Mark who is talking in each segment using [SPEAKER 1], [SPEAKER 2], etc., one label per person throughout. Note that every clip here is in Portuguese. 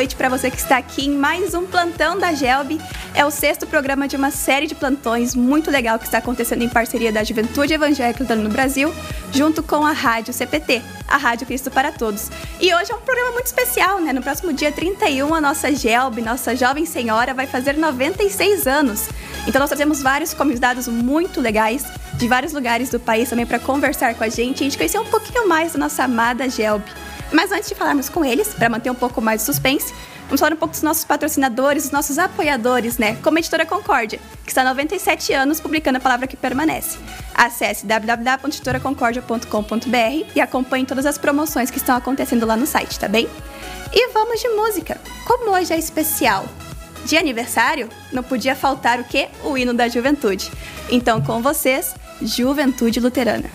[SPEAKER 1] noite para você que está aqui em mais um plantão da Gelb. É o sexto programa de uma série de plantões muito legal que está acontecendo em parceria da Juventude Evangélica no Brasil, junto com a Rádio CPT, a Rádio Cristo para Todos. E hoje é um programa muito especial, né? No próximo dia 31, a nossa Gelb, nossa jovem senhora, vai fazer 96 anos. Então nós trazemos vários convidados muito legais de vários lugares do país também para conversar com a gente e a gente conhecer um pouquinho mais da nossa amada Gelb. Mas antes de falarmos com eles, para manter um pouco mais de suspense, vamos falar um pouco dos nossos patrocinadores, dos nossos apoiadores, né? Como a Editora Concórdia, que está há 97 anos publicando a palavra que permanece. Acesse www.editoraconcordia.com.br e acompanhe todas as promoções que estão acontecendo lá no site, tá bem? E vamos de música. Como hoje é especial de aniversário, não podia faltar o quê? O hino da juventude. Então, com vocês, Juventude Luterana.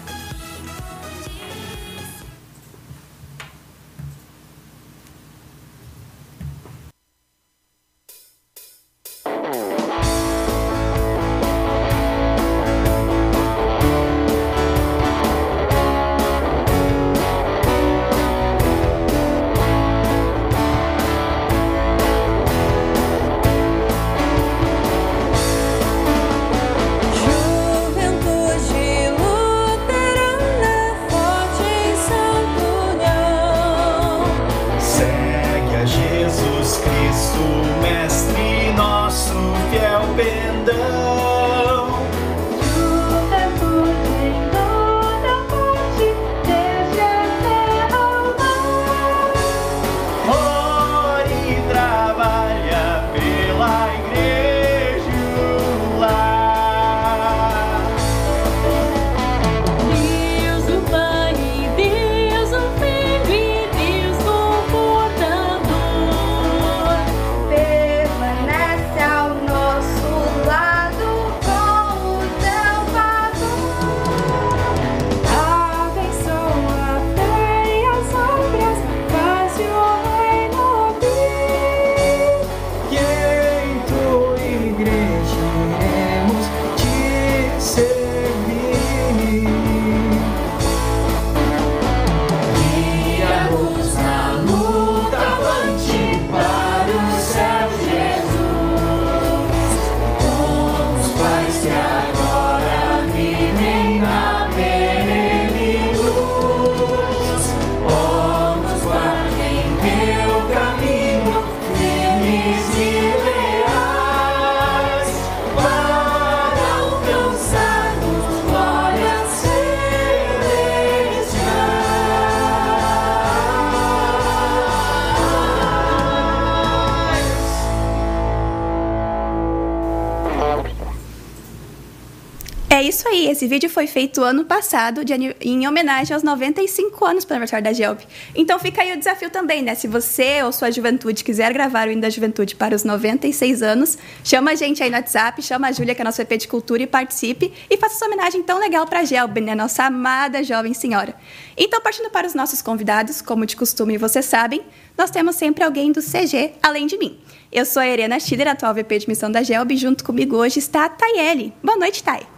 [SPEAKER 1] Isso aí, esse vídeo foi feito ano passado de, em homenagem aos 95 anos para o aniversário da Gelb. Então fica aí o desafio também, né? Se você ou sua juventude quiser gravar o hino da juventude para os 96 anos, chama a gente aí no WhatsApp, chama a Júlia, que é a nossa VP de Cultura, e participe e faça essa homenagem tão legal para a Gelb, né? Nossa amada jovem senhora. Então, partindo para os nossos convidados, como de costume vocês sabem, nós temos sempre alguém do CG, além de mim. Eu sou a Irena Schiller, atual VP de missão da Gelb, e junto comigo hoje está a Tayeli. Boa noite, Tay.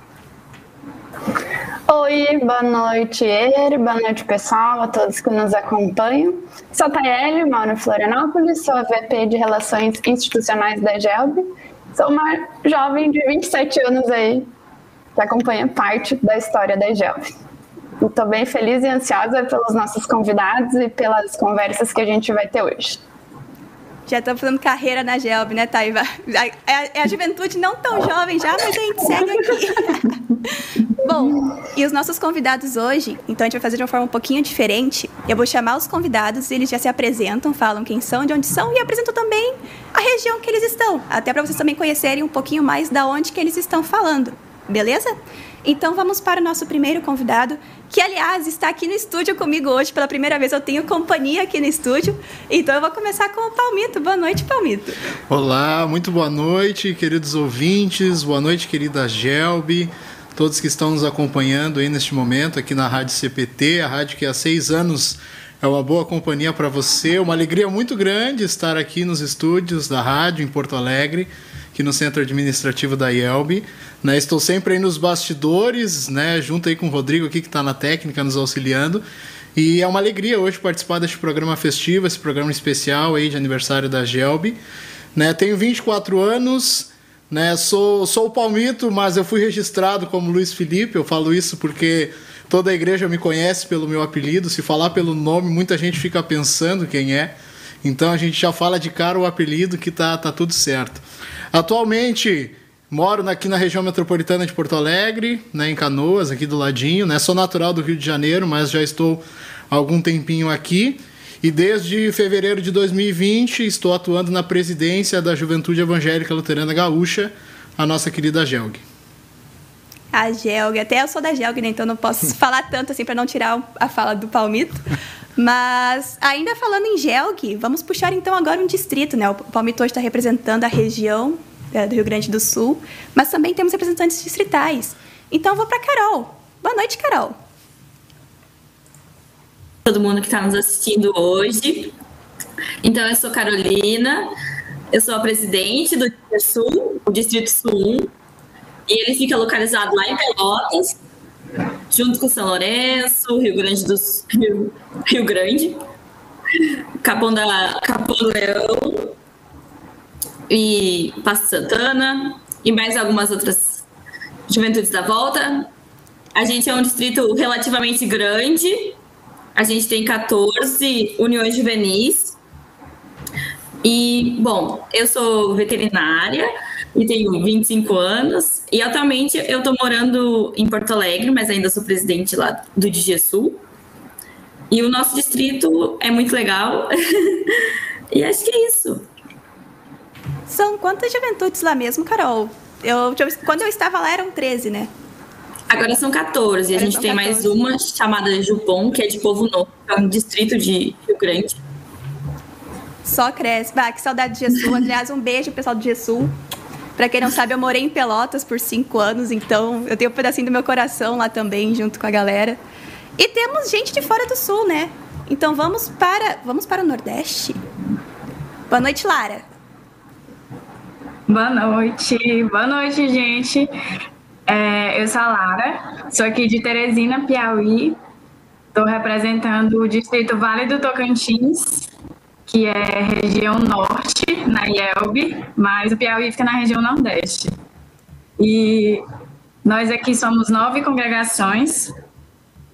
[SPEAKER 2] Oi, boa noite, Eir, boa noite, pessoal, a todos que nos acompanham. Sou a Tayeli, moro Florianópolis, sou a VP de Relações Institucionais da GELB. Sou uma jovem de 27 anos aí, que acompanha parte da história da GELB. Estou bem feliz e ansiosa pelos nossos convidados e pelas conversas que a gente vai ter hoje
[SPEAKER 1] já estão fazendo carreira na Gelb, né, Taiva? É a, a juventude não tão jovem já, mas a gente segue aqui. Bom, e os nossos convidados hoje, então a gente vai fazer de uma forma um pouquinho diferente. Eu vou chamar os convidados, eles já se apresentam, falam quem são, de onde são e apresentam também a região que eles estão, até para vocês também conhecerem um pouquinho mais da onde que eles estão falando. Beleza? Então vamos para o nosso primeiro convidado, que aliás está aqui no estúdio comigo hoje pela primeira vez. Eu tenho companhia aqui no estúdio, então eu vou começar com o Palmito. Boa noite, Palmito.
[SPEAKER 3] Olá, muito boa noite, queridos ouvintes. Boa noite, querida Gelbi. Todos que estão nos acompanhando aí neste momento aqui na Rádio CPT, a rádio que há seis anos é uma boa companhia para você. Uma alegria muito grande estar aqui nos estúdios da rádio em Porto Alegre aqui no centro administrativo da IELB. Né, estou sempre aí nos bastidores, né, junto aí com o Rodrigo aqui que está na técnica nos auxiliando. E é uma alegria hoje participar deste programa festivo, esse programa especial aí de aniversário da Gelb. Né, tenho 24 anos, né, sou, sou o Palmito, mas eu fui registrado como Luiz Felipe. Eu falo isso porque toda a igreja me conhece pelo meu apelido. Se falar pelo nome, muita gente fica pensando quem é. Então a gente já fala de cara o apelido que tá, tá tudo certo. Atualmente Moro aqui na região metropolitana de Porto Alegre, né, em Canoas, aqui do ladinho. Né? Sou natural do Rio de Janeiro, mas já estou há algum tempinho aqui. E desde fevereiro de 2020 estou atuando na presidência da Juventude Evangélica Luterana Gaúcha, a nossa querida Gelg.
[SPEAKER 1] A Gelg, até eu sou da Gelg, né? então não posso falar tanto assim para não tirar a fala do Palmito. Mas ainda falando em Gelg, vamos puxar então agora um distrito, né? O Palmito está representando a região é, do Rio Grande do Sul, mas também temos representantes distritais. Então vou para Carol. Boa noite, Carol.
[SPEAKER 4] Todo mundo que está nos assistindo hoje. Então eu sou Carolina, eu sou a presidente do Distrito Sul, o Distrito Sul 1, e ele fica localizado lá em Pelotas, junto com São Lourenço, Rio Grande do Sul, Rio, Grande, Capão, da, Capão do Leão, e Passo Santana e mais algumas outras juventudes da volta. A gente é um distrito relativamente grande. A gente tem 14 uniões juvenis. E, bom, eu sou veterinária e tenho 25 anos. E atualmente eu estou morando em Porto Alegre, mas ainda sou presidente lá do DGSU. E o nosso distrito é muito legal. e acho que é isso.
[SPEAKER 1] São quantas juventudes lá mesmo, Carol? Eu, quando eu estava lá eram 13, né?
[SPEAKER 4] Agora são 14. Agora a gente tem 14. mais uma chamada Jupon, que é de Povo Novo, que é um distrito de Rio Grande.
[SPEAKER 1] Só cresce. Bah, que saudade de Jesus. Aliás, um beijo, pessoal do Jesus. Para quem não sabe, eu morei em Pelotas por cinco anos, então eu tenho um pedacinho do meu coração lá também, junto com a galera. E temos gente de fora do sul, né? Então vamos para, vamos para o Nordeste. Boa noite, Lara.
[SPEAKER 5] Boa noite, boa noite, gente. É, eu sou a Lara, sou aqui de Teresina, Piauí. Estou representando o distrito Vale do Tocantins, que é região norte, na IELB, mas o Piauí fica na região nordeste. E nós aqui somos nove congregações.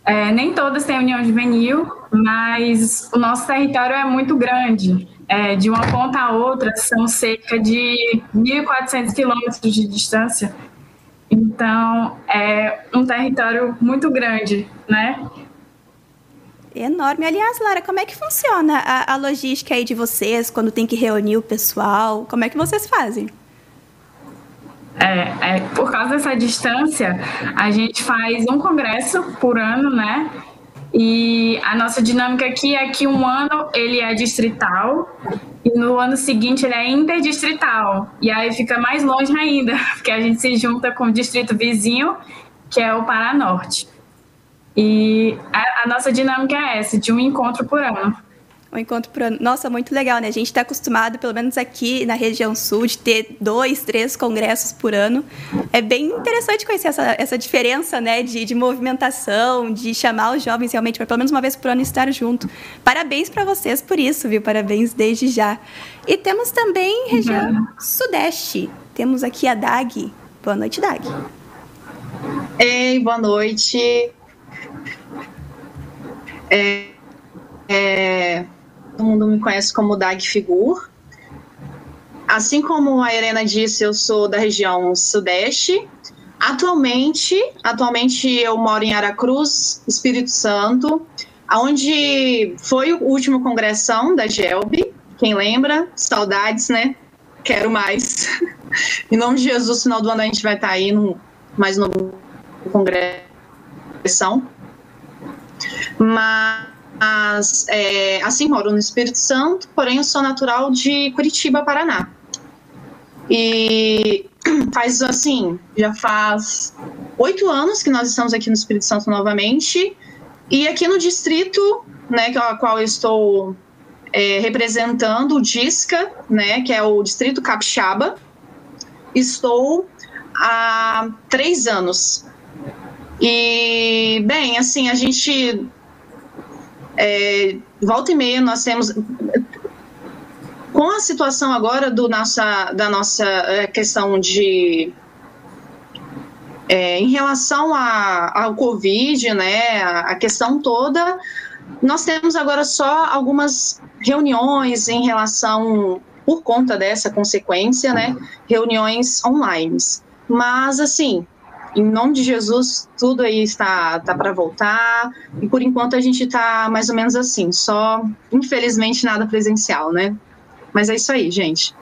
[SPEAKER 5] É, nem todas têm união juvenil, mas o nosso território é muito grande é, de uma ponta a outra são cerca de 1.400 quilômetros de distância. Então, é um território muito grande, né?
[SPEAKER 1] Enorme. Aliás, Lara, como é que funciona a, a, logística aí de vocês quando tem que reunir o pessoal? Como é que vocês fazem?
[SPEAKER 5] É, é, por causa dessa distância, a gente faz um congresso por ano, né? E a nossa dinâmica aqui é que um ano ele é distrital e no ano seguinte ele é interdistrital. E aí fica mais longe ainda, porque a gente se junta com o distrito vizinho, que é o Paranorte. E a, a nossa dinâmica é essa, de um encontro por ano
[SPEAKER 1] um encontro por ano. Nossa, muito legal, né? A gente está acostumado, pelo menos aqui na região sul, de ter dois, três congressos por ano. É bem interessante conhecer essa, essa diferença, né? De, de movimentação, de chamar os jovens realmente para pelo menos uma vez por ano estar junto. Parabéns para vocês por isso, viu? Parabéns desde já. E temos também região uhum. sudeste. Temos aqui a Dag. Boa noite, Dag.
[SPEAKER 6] Ei, boa noite. É, é, todo mundo me conhece como Dag Figur. Assim como a Helena disse, eu sou da região sudeste. Atualmente, atualmente eu moro em Aracruz, Espírito Santo, onde foi o último congressão da GELB. Quem lembra? Saudades, né? Quero mais. em nome de Jesus, no final do ano a gente vai estar aí no mais novo congressão. Mas é, assim, moro no Espírito Santo, porém eu sou natural de Curitiba, Paraná. E faz, assim, já faz oito anos que nós estamos aqui no Espírito Santo novamente. E aqui no distrito, né, a qual eu estou é, representando, o DISCA, né, que é o Distrito Capixaba, estou há três anos. E, bem, assim, a gente É, volta e meia nós temos com a situação agora do nossa, da nossa é, questão de é, em relação a, ao Covid, né, a, a questão toda, nós temos agora só algumas reuniões em relação, por conta dessa consequência, né, reuniões online. Mas, assim, em nome de Jesus, tudo aí está, tá para voltar. E por enquanto a gente está mais ou menos assim, só, infelizmente, nada presencial, né? Mas é isso aí, gente.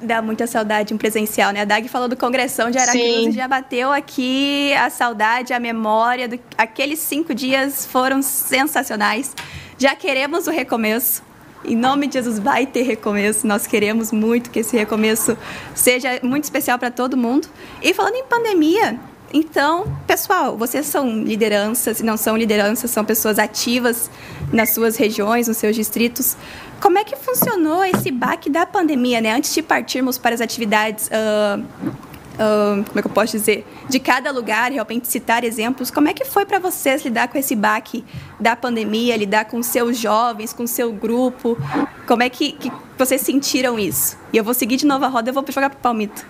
[SPEAKER 1] Dá muita saudade em presencial, né? A Dag falou do Congressão de Aracruz e já bateu aqui a saudade, a memória. Do... Aqueles cinco dias foram sensacionais. Já queremos o recomeço. Em nome de Jesus, vai ter recomeço. Nós queremos muito que esse recomeço seja muito especial para todo mundo. E falando em pandemia, então, pessoal, vocês são lideranças e não são lideranças, são pessoas ativas nas suas regiões, nos seus distritos. Como é que funcionou esse baque da pandemia, né? Antes de partirmos para as atividades, uh, uh, como é que eu posso dizer, de cada lugar, realmente citar exemplos, como é que foi para vocês lidar com esse baque da pandemia, lidar com seus jovens, com seu grupo? Como é que, que vocês sentiram isso? E eu vou seguir de novo a roda, eu vou jogar para o Palmito.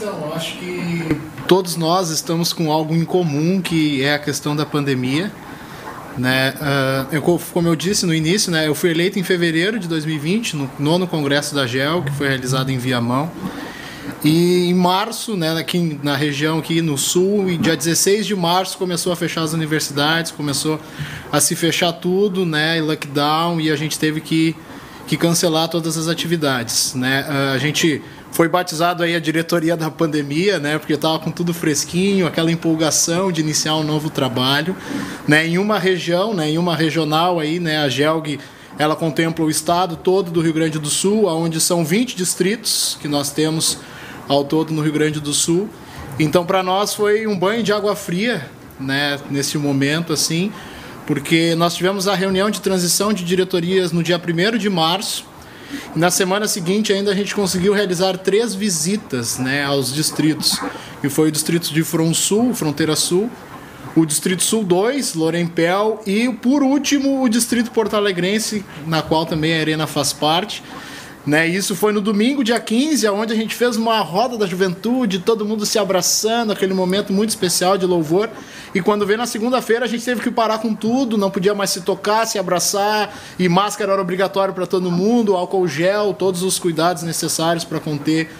[SPEAKER 3] Então, acho que todos nós estamos com algo em comum, que é a questão da pandemia. Né? Uh, eu, como eu disse no início, né, eu fui eleito em fevereiro de 2020, no nono congresso da GEL, que foi realizado em Viamão. E em março, né, aqui na região aqui no sul, e dia 16 de março começou a fechar as universidades, começou a se fechar tudo, né, e lockdown, e a gente teve que, que cancelar todas as atividades, né? Uh, a gente foi batizado aí a diretoria da pandemia, né? Porque estava com tudo fresquinho, aquela empolgação de iniciar um novo trabalho, né? Em uma região, né? Em uma regional aí, né? A Gelg, ela contempla o estado todo do Rio Grande do Sul, onde são 20 distritos que nós temos ao todo no Rio Grande do Sul. Então, para nós foi um banho de água fria, né? Nesse momento, assim, porque nós tivemos a reunião de transição de diretorias no dia 1 de março na semana seguinte, ainda a gente conseguiu realizar três visitas né, aos distritos, que foi o distrito de Front Sul, Fronteira Sul, o Distrito Sul 2, Lorempel, e por último o Distrito Porto Alegrense, na qual também a Arena faz parte. Né? Isso foi no domingo, dia 15, onde a gente fez uma roda da juventude, todo mundo se abraçando, aquele momento muito especial de louvor. E quando veio na segunda-feira, a gente teve que parar com tudo, não podia mais se tocar, se abraçar, e máscara era obrigatório para todo mundo, álcool gel, todos os cuidados necessários para conter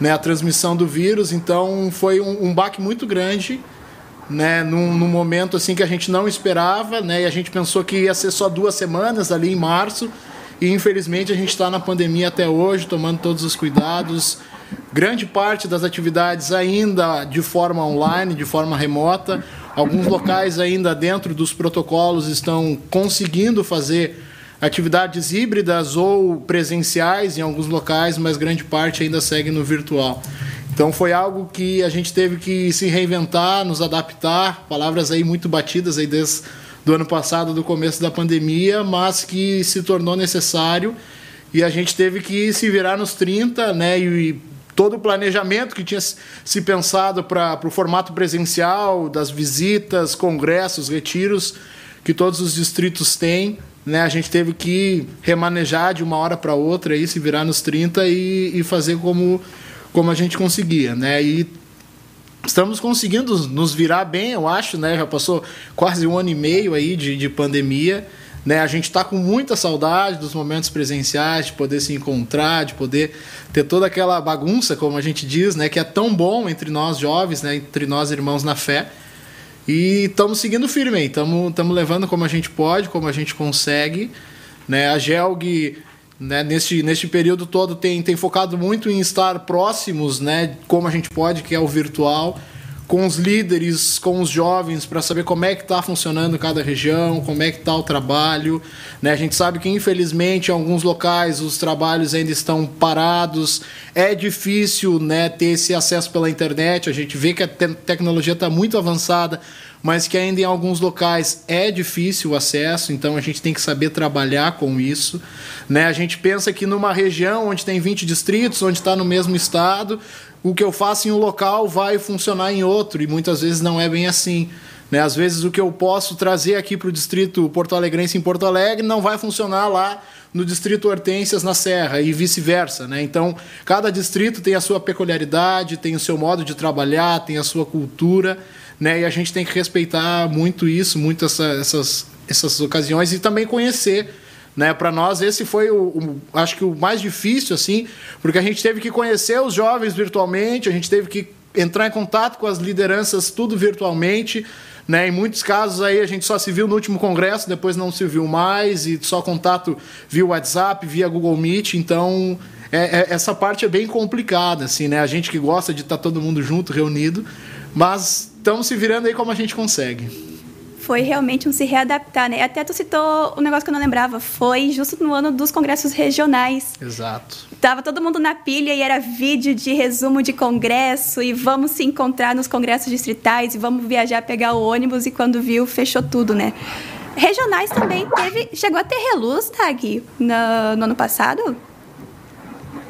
[SPEAKER 3] né, a transmissão do vírus. Então foi um, um baque muito grande. Né, num, num, momento assim que a gente não esperava, né, e a gente pensou que ia ser só duas semanas ali em março, e infelizmente a gente está na pandemia até hoje, tomando todos os cuidados. Grande parte das atividades ainda de forma online, de forma remota. Alguns locais ainda dentro dos protocolos estão conseguindo fazer atividades híbridas ou presenciais em alguns locais, mas grande parte ainda segue no virtual. Então foi algo que a gente teve que se reinventar, nos adaptar, palavras aí muito batidas aí desde do ano passado, do começo da pandemia, mas que se tornou necessário e a gente teve que se virar nos 30, né? E, todo o planejamento que tinha se pensado para o formato presencial, das visitas, congressos, retiros que todos os distritos têm, né? A gente teve que remanejar de uma hora para outra e se virar nos 30 e, e fazer como como a gente conseguia, né? E estamos conseguindo nos virar bem, eu acho, né? Já passou quase um ano e meio aí de, de pandemia. Né, a gente está com muita saudade dos momentos presenciais, de poder se encontrar, de poder ter toda aquela bagunça, como a gente diz, né, que é tão bom entre nós jovens, né, entre nós irmãos na fé. E estamos seguindo firme, estamos levando como a gente pode, como a gente consegue. Né, a Gelg né, neste, neste período todo tem, tem focado muito em estar próximos, né, como a gente pode, que é o virtual, com os líderes, com os jovens, para saber como é que está funcionando cada região, como é que está o trabalho. Né? A gente sabe que, infelizmente, em alguns locais os trabalhos ainda estão parados, é difícil né, ter esse acesso pela internet, a gente vê que a te tecnologia está muito avançada, mas que ainda em alguns locais é difícil o acesso, então a gente tem que saber trabalhar com isso. Né? A gente pensa que numa região onde tem 20 distritos, onde está no mesmo estado, o que eu faço em um local vai funcionar em outro, e muitas vezes não é bem assim. Né? Às vezes o que eu posso trazer aqui para o distrito Porto Alegrense em Porto Alegre não vai funcionar lá no distrito Hortências na Serra e vice-versa. Né? Então, cada distrito tem a sua peculiaridade, tem o seu modo de trabalhar, tem a sua cultura, né? e a gente tem que respeitar muito isso, muito essa, essas, essas ocasiões e também conhecer né? Para nós esse foi o, o, acho que o mais difícil assim, porque a gente teve que conhecer os jovens virtualmente, a gente teve que entrar em contato com as lideranças tudo virtualmente, né? Em muitos casos aí a gente só se viu no último congresso, depois não se viu mais e só contato via WhatsApp, via Google Meet, então é, é, essa parte é bem complicada, assim, né? A gente que gosta de estar tá todo mundo junto, reunido, mas estamos se virando aí como a gente consegue
[SPEAKER 1] foi realmente um se readaptar, né? Até tu citou um negócio que eu não lembrava, foi justo no ano dos congressos regionais.
[SPEAKER 3] Exato.
[SPEAKER 1] Tava todo mundo na pilha e era vídeo de resumo de congresso e vamos se encontrar nos congressos distritais e vamos viajar, pegar o ônibus e quando viu, fechou tudo, né? Regionais também teve, chegou a ter reluz, Tag, no, no ano passado?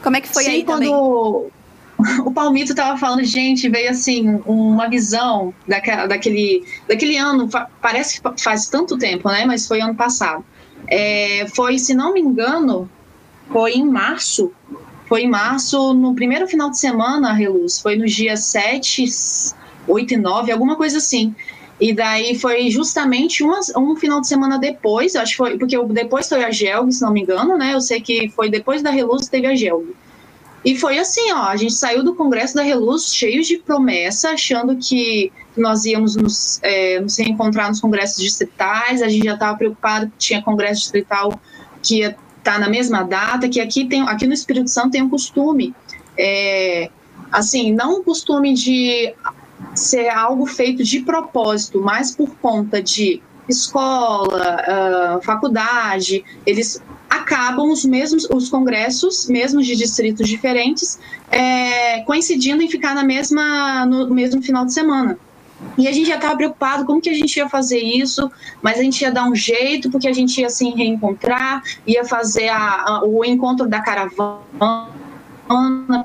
[SPEAKER 1] Como é que foi
[SPEAKER 6] Sim,
[SPEAKER 1] aí
[SPEAKER 6] quando,
[SPEAKER 1] também?
[SPEAKER 6] o Palmito estava falando, gente, veio assim uma visão daquela, daquele, daquele ano, parece que faz tanto tempo, né? Mas foi ano passado. É, foi, se não me engano, foi em março. Foi em março, no primeiro final de semana, Reluz. Foi no dia 7, 8 e 9, alguma coisa assim. E daí foi justamente uma, um final de semana depois, acho que foi, porque depois foi a Gelg, se não me engano, né? Eu sei que foi depois da Reluz teve a Gelg. E foi assim, ó, a gente saiu do Congresso da Reluz cheios de promessa, achando que nós íamos nos, é, nos reencontrar nos congressos distritais, a gente já estava preocupado que tinha congresso distrital que ia estar tá na mesma data, que aqui, tem, aqui no Espírito Santo tem um costume, é, assim, não um costume de ser algo feito de propósito, mas por conta de escola, uh, faculdade, eles acabam os mesmos os congressos, mesmo de distritos diferentes, é, coincidindo em ficar na mesma no mesmo final de semana. E a gente já estava preocupado como que a gente ia fazer isso, mas a gente ia dar um jeito, porque a gente ia se reencontrar, ia fazer a, a, o encontro da caravana,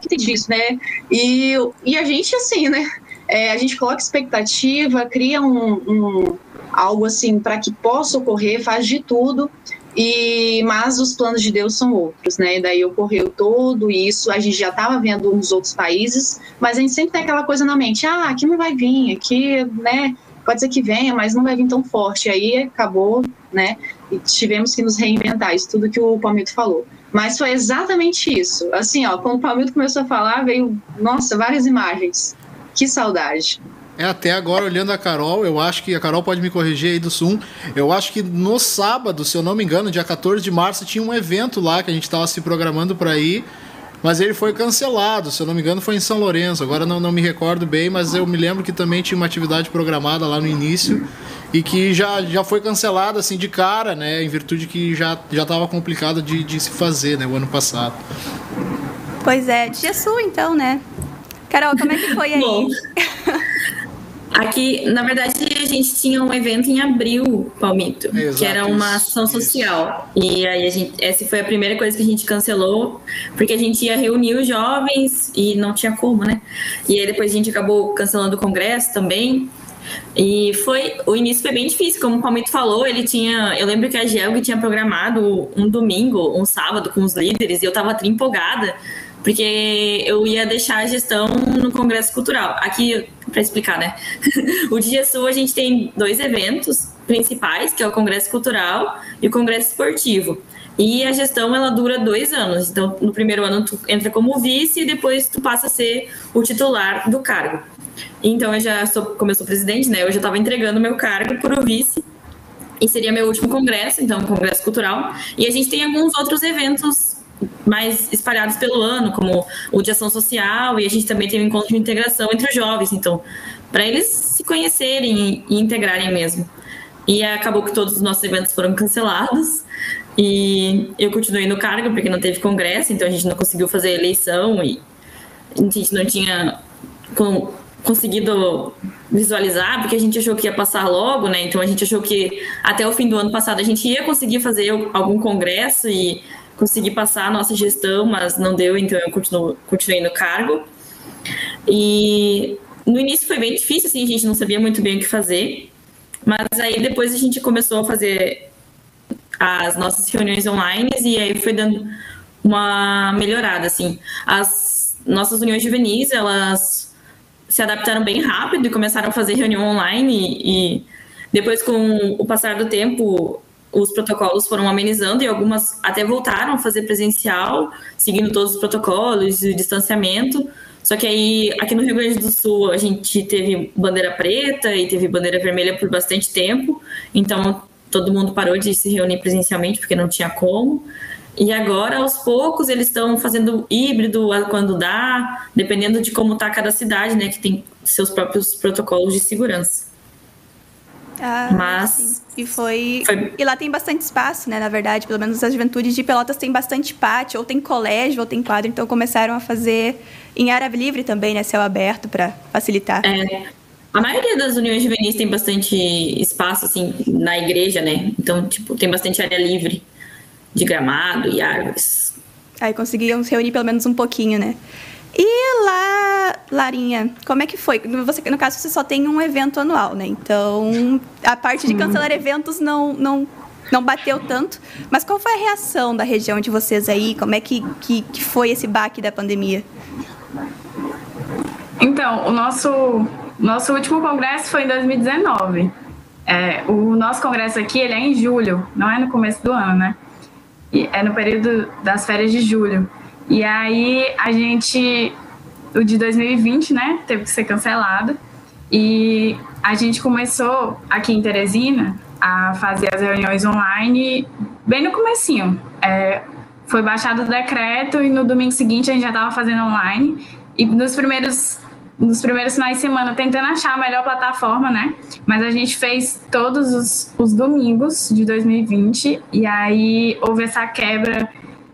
[SPEAKER 6] que tem disso, né? E, e a gente, assim, né? É, a gente coloca expectativa, cria um, um algo assim para que possa ocorrer, faz de tudo, e, mas os planos de Deus são outros, né? E daí ocorreu tudo isso, a gente já estava vendo nos outros países, mas a gente sempre tem aquela coisa na mente, ah, aqui não vai vir, aqui, né? Pode ser que venha, mas não vai vir tão forte. Aí acabou, né? E tivemos que nos reinventar, isso tudo que o Palmito falou. Mas foi exatamente isso. Assim, ó, quando o Palmito começou a falar, veio, nossa, várias imagens. Que saudade.
[SPEAKER 3] É, até agora, olhando a Carol, eu acho que a Carol pode me corrigir aí do Zoom. Eu acho que no sábado, se eu não me engano, dia 14 de março, tinha um evento lá que a gente estava se programando para ir, mas ele foi cancelado. Se eu não me engano, foi em São Lourenço. Agora não, não me recordo bem, mas eu me lembro que também tinha uma atividade programada lá no início e que já, já foi cancelada assim de cara, né? Em virtude que já já estava complicado de, de se fazer, né? O ano passado.
[SPEAKER 1] Pois é, de Jesus então, né? Carol, como é que foi aí?
[SPEAKER 4] Aqui, na verdade, a gente tinha um evento em abril, Palmito, Exato, que era uma ação social. E aí a gente, essa foi a primeira coisa que a gente cancelou, porque a gente ia reunir os jovens e não tinha como, né? E aí depois a gente acabou cancelando o congresso também. E foi o início foi bem difícil, como o Palmito falou, ele tinha, eu lembro que a Gelg tinha programado um domingo, um sábado com os líderes e eu tava empolgada porque eu ia deixar a gestão no Congresso Cultural. Aqui, para explicar, né? o Dia Sul a gente tem dois eventos principais, que é o Congresso Cultural e o Congresso Esportivo. E a gestão ela dura dois anos. Então, no primeiro ano tu entra como vice e depois tu passa a ser o titular do cargo. Então, eu já sou, como eu sou presidente, né? Eu já estava entregando meu cargo para o vice e seria meu último congresso, então, congresso cultural. E a gente tem alguns outros eventos mais espalhados pelo ano, como o de ação social, e a gente também tem um encontro de integração entre os jovens, então, para eles se conhecerem e integrarem mesmo. E acabou que todos os nossos eventos foram cancelados, e eu continuei no cargo, porque não teve congresso, então a gente não conseguiu fazer eleição, e a gente não tinha conseguido visualizar, porque a gente achou que ia passar logo, né? Então a gente achou que até o fim do ano passado a gente ia conseguir fazer algum congresso e consegui passar a nossa gestão, mas não deu, então eu continuo, continuei no cargo. E no início foi bem difícil, assim, a gente não sabia muito bem o que fazer. Mas aí depois a gente começou a fazer as nossas reuniões online e aí foi dando uma melhorada, assim. As nossas uniões juvenis, elas se adaptaram bem rápido e começaram a fazer reunião online e depois com o passar do tempo os protocolos foram amenizando e algumas até voltaram a fazer presencial, seguindo todos os protocolos e o distanciamento. Só que aí, aqui no Rio Grande do Sul, a gente teve bandeira preta e teve bandeira vermelha por bastante tempo. Então, todo mundo parou de se reunir presencialmente porque não tinha como. E agora, aos poucos, eles estão fazendo híbrido quando dá, dependendo de como está cada cidade, né? Que tem seus próprios protocolos de segurança.
[SPEAKER 1] Ah, Mas. Sim. E foi... foi... E lá tem bastante espaço, né? Na verdade, pelo menos as juventudes de Pelotas tem bastante pátio, ou tem colégio, ou tem quadro, então começaram a fazer em área livre também, né? Céu aberto, para facilitar.
[SPEAKER 4] É. A maioria das uniões juvenis tem bastante espaço, assim, na igreja, né? Então, tipo, tem bastante área livre de gramado e árvores.
[SPEAKER 1] Aí conseguiam se reunir pelo menos um pouquinho, né? E lá, Larinha, como é que foi? Você, no caso, você só tem um evento anual, né? Então, a parte de cancelar eventos não, não, não bateu tanto. Mas qual foi a reação da região de vocês aí? Como é que, que, que foi esse baque da pandemia?
[SPEAKER 5] Então, o nosso, nosso último congresso foi em 2019. É, o nosso congresso aqui ele é em julho, não é no começo do ano, né? E é no período das férias de julho. E aí a gente, o de 2020, né, teve que ser cancelado. E a gente começou aqui em Teresina a fazer as reuniões online bem no comecinho. É, foi baixado o decreto e no domingo seguinte a gente já estava fazendo online. E nos primeiros nos primeiros finais de semana tentando achar a melhor plataforma, né? Mas a gente fez todos os, os domingos de 2020 e aí houve essa quebra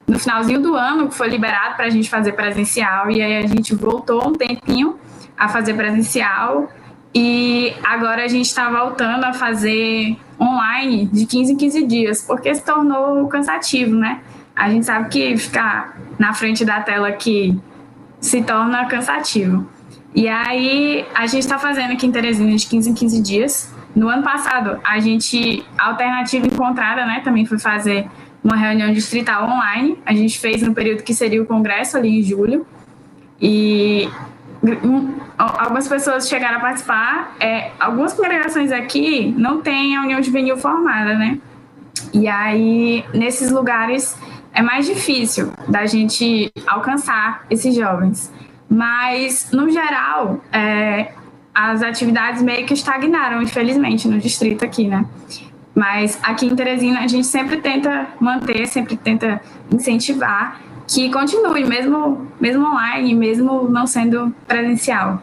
[SPEAKER 5] no finalzinho do ano foi liberado para a gente fazer presencial e aí a gente voltou um tempinho a fazer presencial e agora a gente está voltando a fazer online de 15 em 15 dias porque se tornou cansativo, né? A gente sabe que ficar na frente da tela aqui se torna cansativo. E aí a gente está fazendo aqui em Teresina de 15 em 15 dias. No ano passado, a gente, a alternativa encontrada, né, também foi fazer uma reunião distrital online. A gente fez no período que seria o congresso, ali em julho. E um, algumas pessoas chegaram a participar. É, algumas congregações aqui não têm a união juvenil formada, né? E aí, nesses lugares, é mais difícil da gente alcançar esses jovens. Mas, no geral, é, as atividades meio que estagnaram, infelizmente, no distrito aqui, né? Mas aqui em Teresina a gente sempre tenta manter, sempre tenta incentivar que continue, mesmo, mesmo online, mesmo não sendo presencial.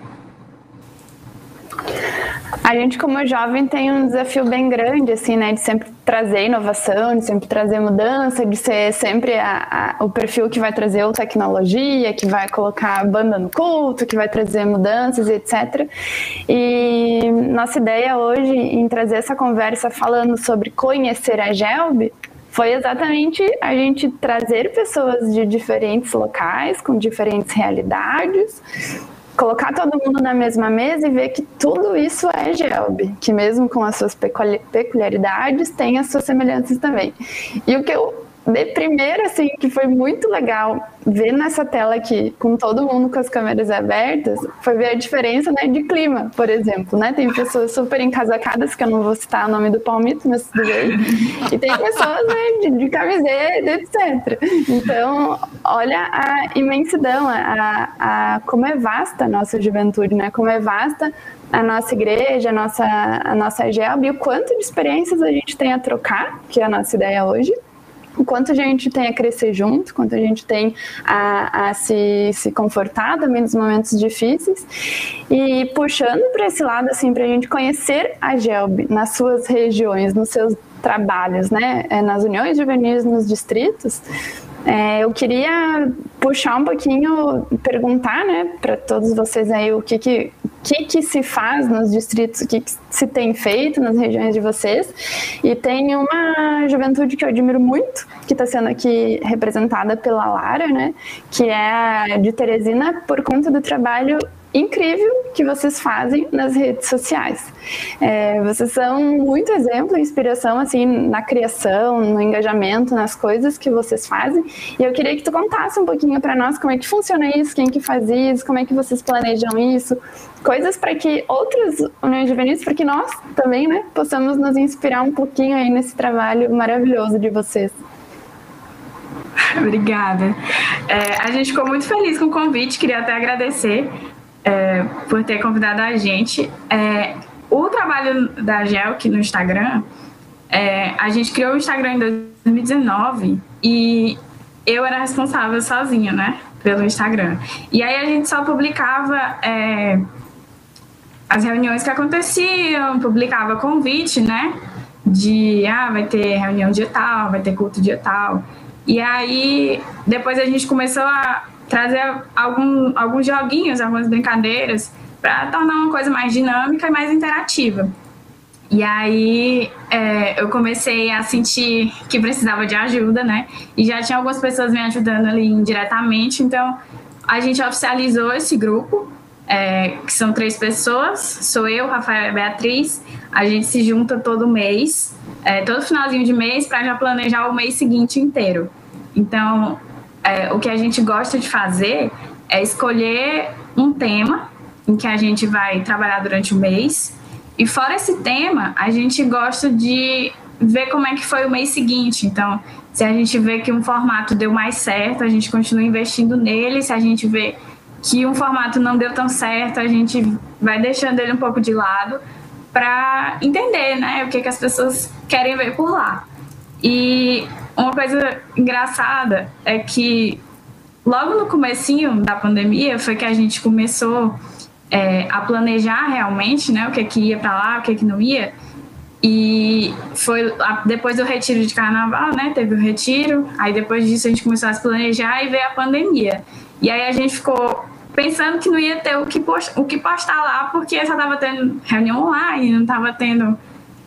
[SPEAKER 2] A gente, como jovem, tem um desafio bem grande, assim, né? De sempre trazer inovação, de sempre trazer mudança, de ser sempre a, a, o perfil que vai trazer tecnologia, que vai colocar a banda no culto, que vai trazer mudanças, etc. E nossa ideia hoje em trazer essa conversa falando sobre conhecer a GELB foi exatamente a gente trazer pessoas de diferentes locais, com diferentes realidades, colocar todo mundo na mesma mesa e ver que tudo isso é GELB, que mesmo com as suas peculiaridades, tem as suas semelhanças também. E o que eu de primeiro, assim, que foi muito legal ver nessa tela aqui, com todo mundo com as câmeras abertas, foi ver a diferença né, de clima, por exemplo, né? Tem pessoas super encasacadas, que eu não vou citar o nome do palmito, mas tudo bem. E tem pessoas né, de, de camiseta, etc. Então, olha a imensidão, a, a, como é vasta a nossa juventude, né? Como é vasta a nossa igreja, a nossa, a nossa GELB, e o quanto de experiências a gente tem a trocar, que é a nossa ideia hoje, o quanto a gente tem a crescer junto, quanto a gente tem a, a se, se confortar também nos momentos difíceis. E puxando para esse lado, assim, para a gente conhecer a GELB nas suas regiões, nos seus trabalhos, né, é, nas uniões juvenis, nos distritos, é, eu queria puxar um pouquinho, perguntar, né, para todos vocês aí o que que, que que se faz nos distritos, o que, que se tem feito nas regiões de vocês. E tem uma juventude que eu admiro muito, que está sendo aqui representada pela Lara, né, que é de Teresina, por conta do trabalho incrível que vocês fazem nas redes sociais. É, vocês são muito exemplo inspiração assim na criação, no engajamento, nas coisas que vocês fazem. E eu queria que tu contasse um pouquinho para nós como é que funciona isso, quem que faz isso, como é que vocês planejam isso, coisas para que outras uniões juvenis, para que nós também, né, possamos nos inspirar um pouquinho aí nesse trabalho maravilhoso de vocês.
[SPEAKER 5] Obrigada. É, a gente ficou muito feliz com o convite, queria até agradecer é, por ter convidado a gente. É, o trabalho da Gelk no Instagram, é, a gente criou o Instagram em 2019 e eu era responsável sozinha, né, pelo Instagram. E aí a gente só publicava é, as reuniões que aconteciam, publicava convite, né, de, ah, vai ter reunião digital, vai ter culto digital. E aí, depois a gente começou a trazer algum, alguns joguinhos, algumas brincadeiras, para tornar uma coisa mais dinâmica e mais interativa. E aí é, eu comecei a sentir que precisava de ajuda, né? E já tinha algumas pessoas me ajudando ali indiretamente, então a gente oficializou esse grupo, é, que são três pessoas, sou eu, Rafael e Beatriz, a gente se junta todo mês, é, todo finalzinho de mês, para já planejar o mês seguinte inteiro. Então, é, o que a gente gosta de fazer é escolher um tema em que a gente vai trabalhar durante o mês. E fora esse tema, a gente gosta de ver como é que foi o mês seguinte. Então, se a gente vê que um formato deu mais certo, a gente continua investindo nele. Se a gente vê que um formato não deu tão certo, a gente vai deixando ele um pouco de lado para entender, né, o que, que as pessoas querem ver por lá. E uma coisa engraçada é que logo no comecinho da pandemia foi que a gente começou é, a planejar realmente, né, o que que ia para lá, o que que não ia. E foi depois do retiro de carnaval, né? Teve o retiro, aí depois disso a gente começou a se planejar e veio a pandemia. E aí a gente ficou pensando que não ia ter o que, o que postar lá, porque só estava tendo reunião online, não estava tendo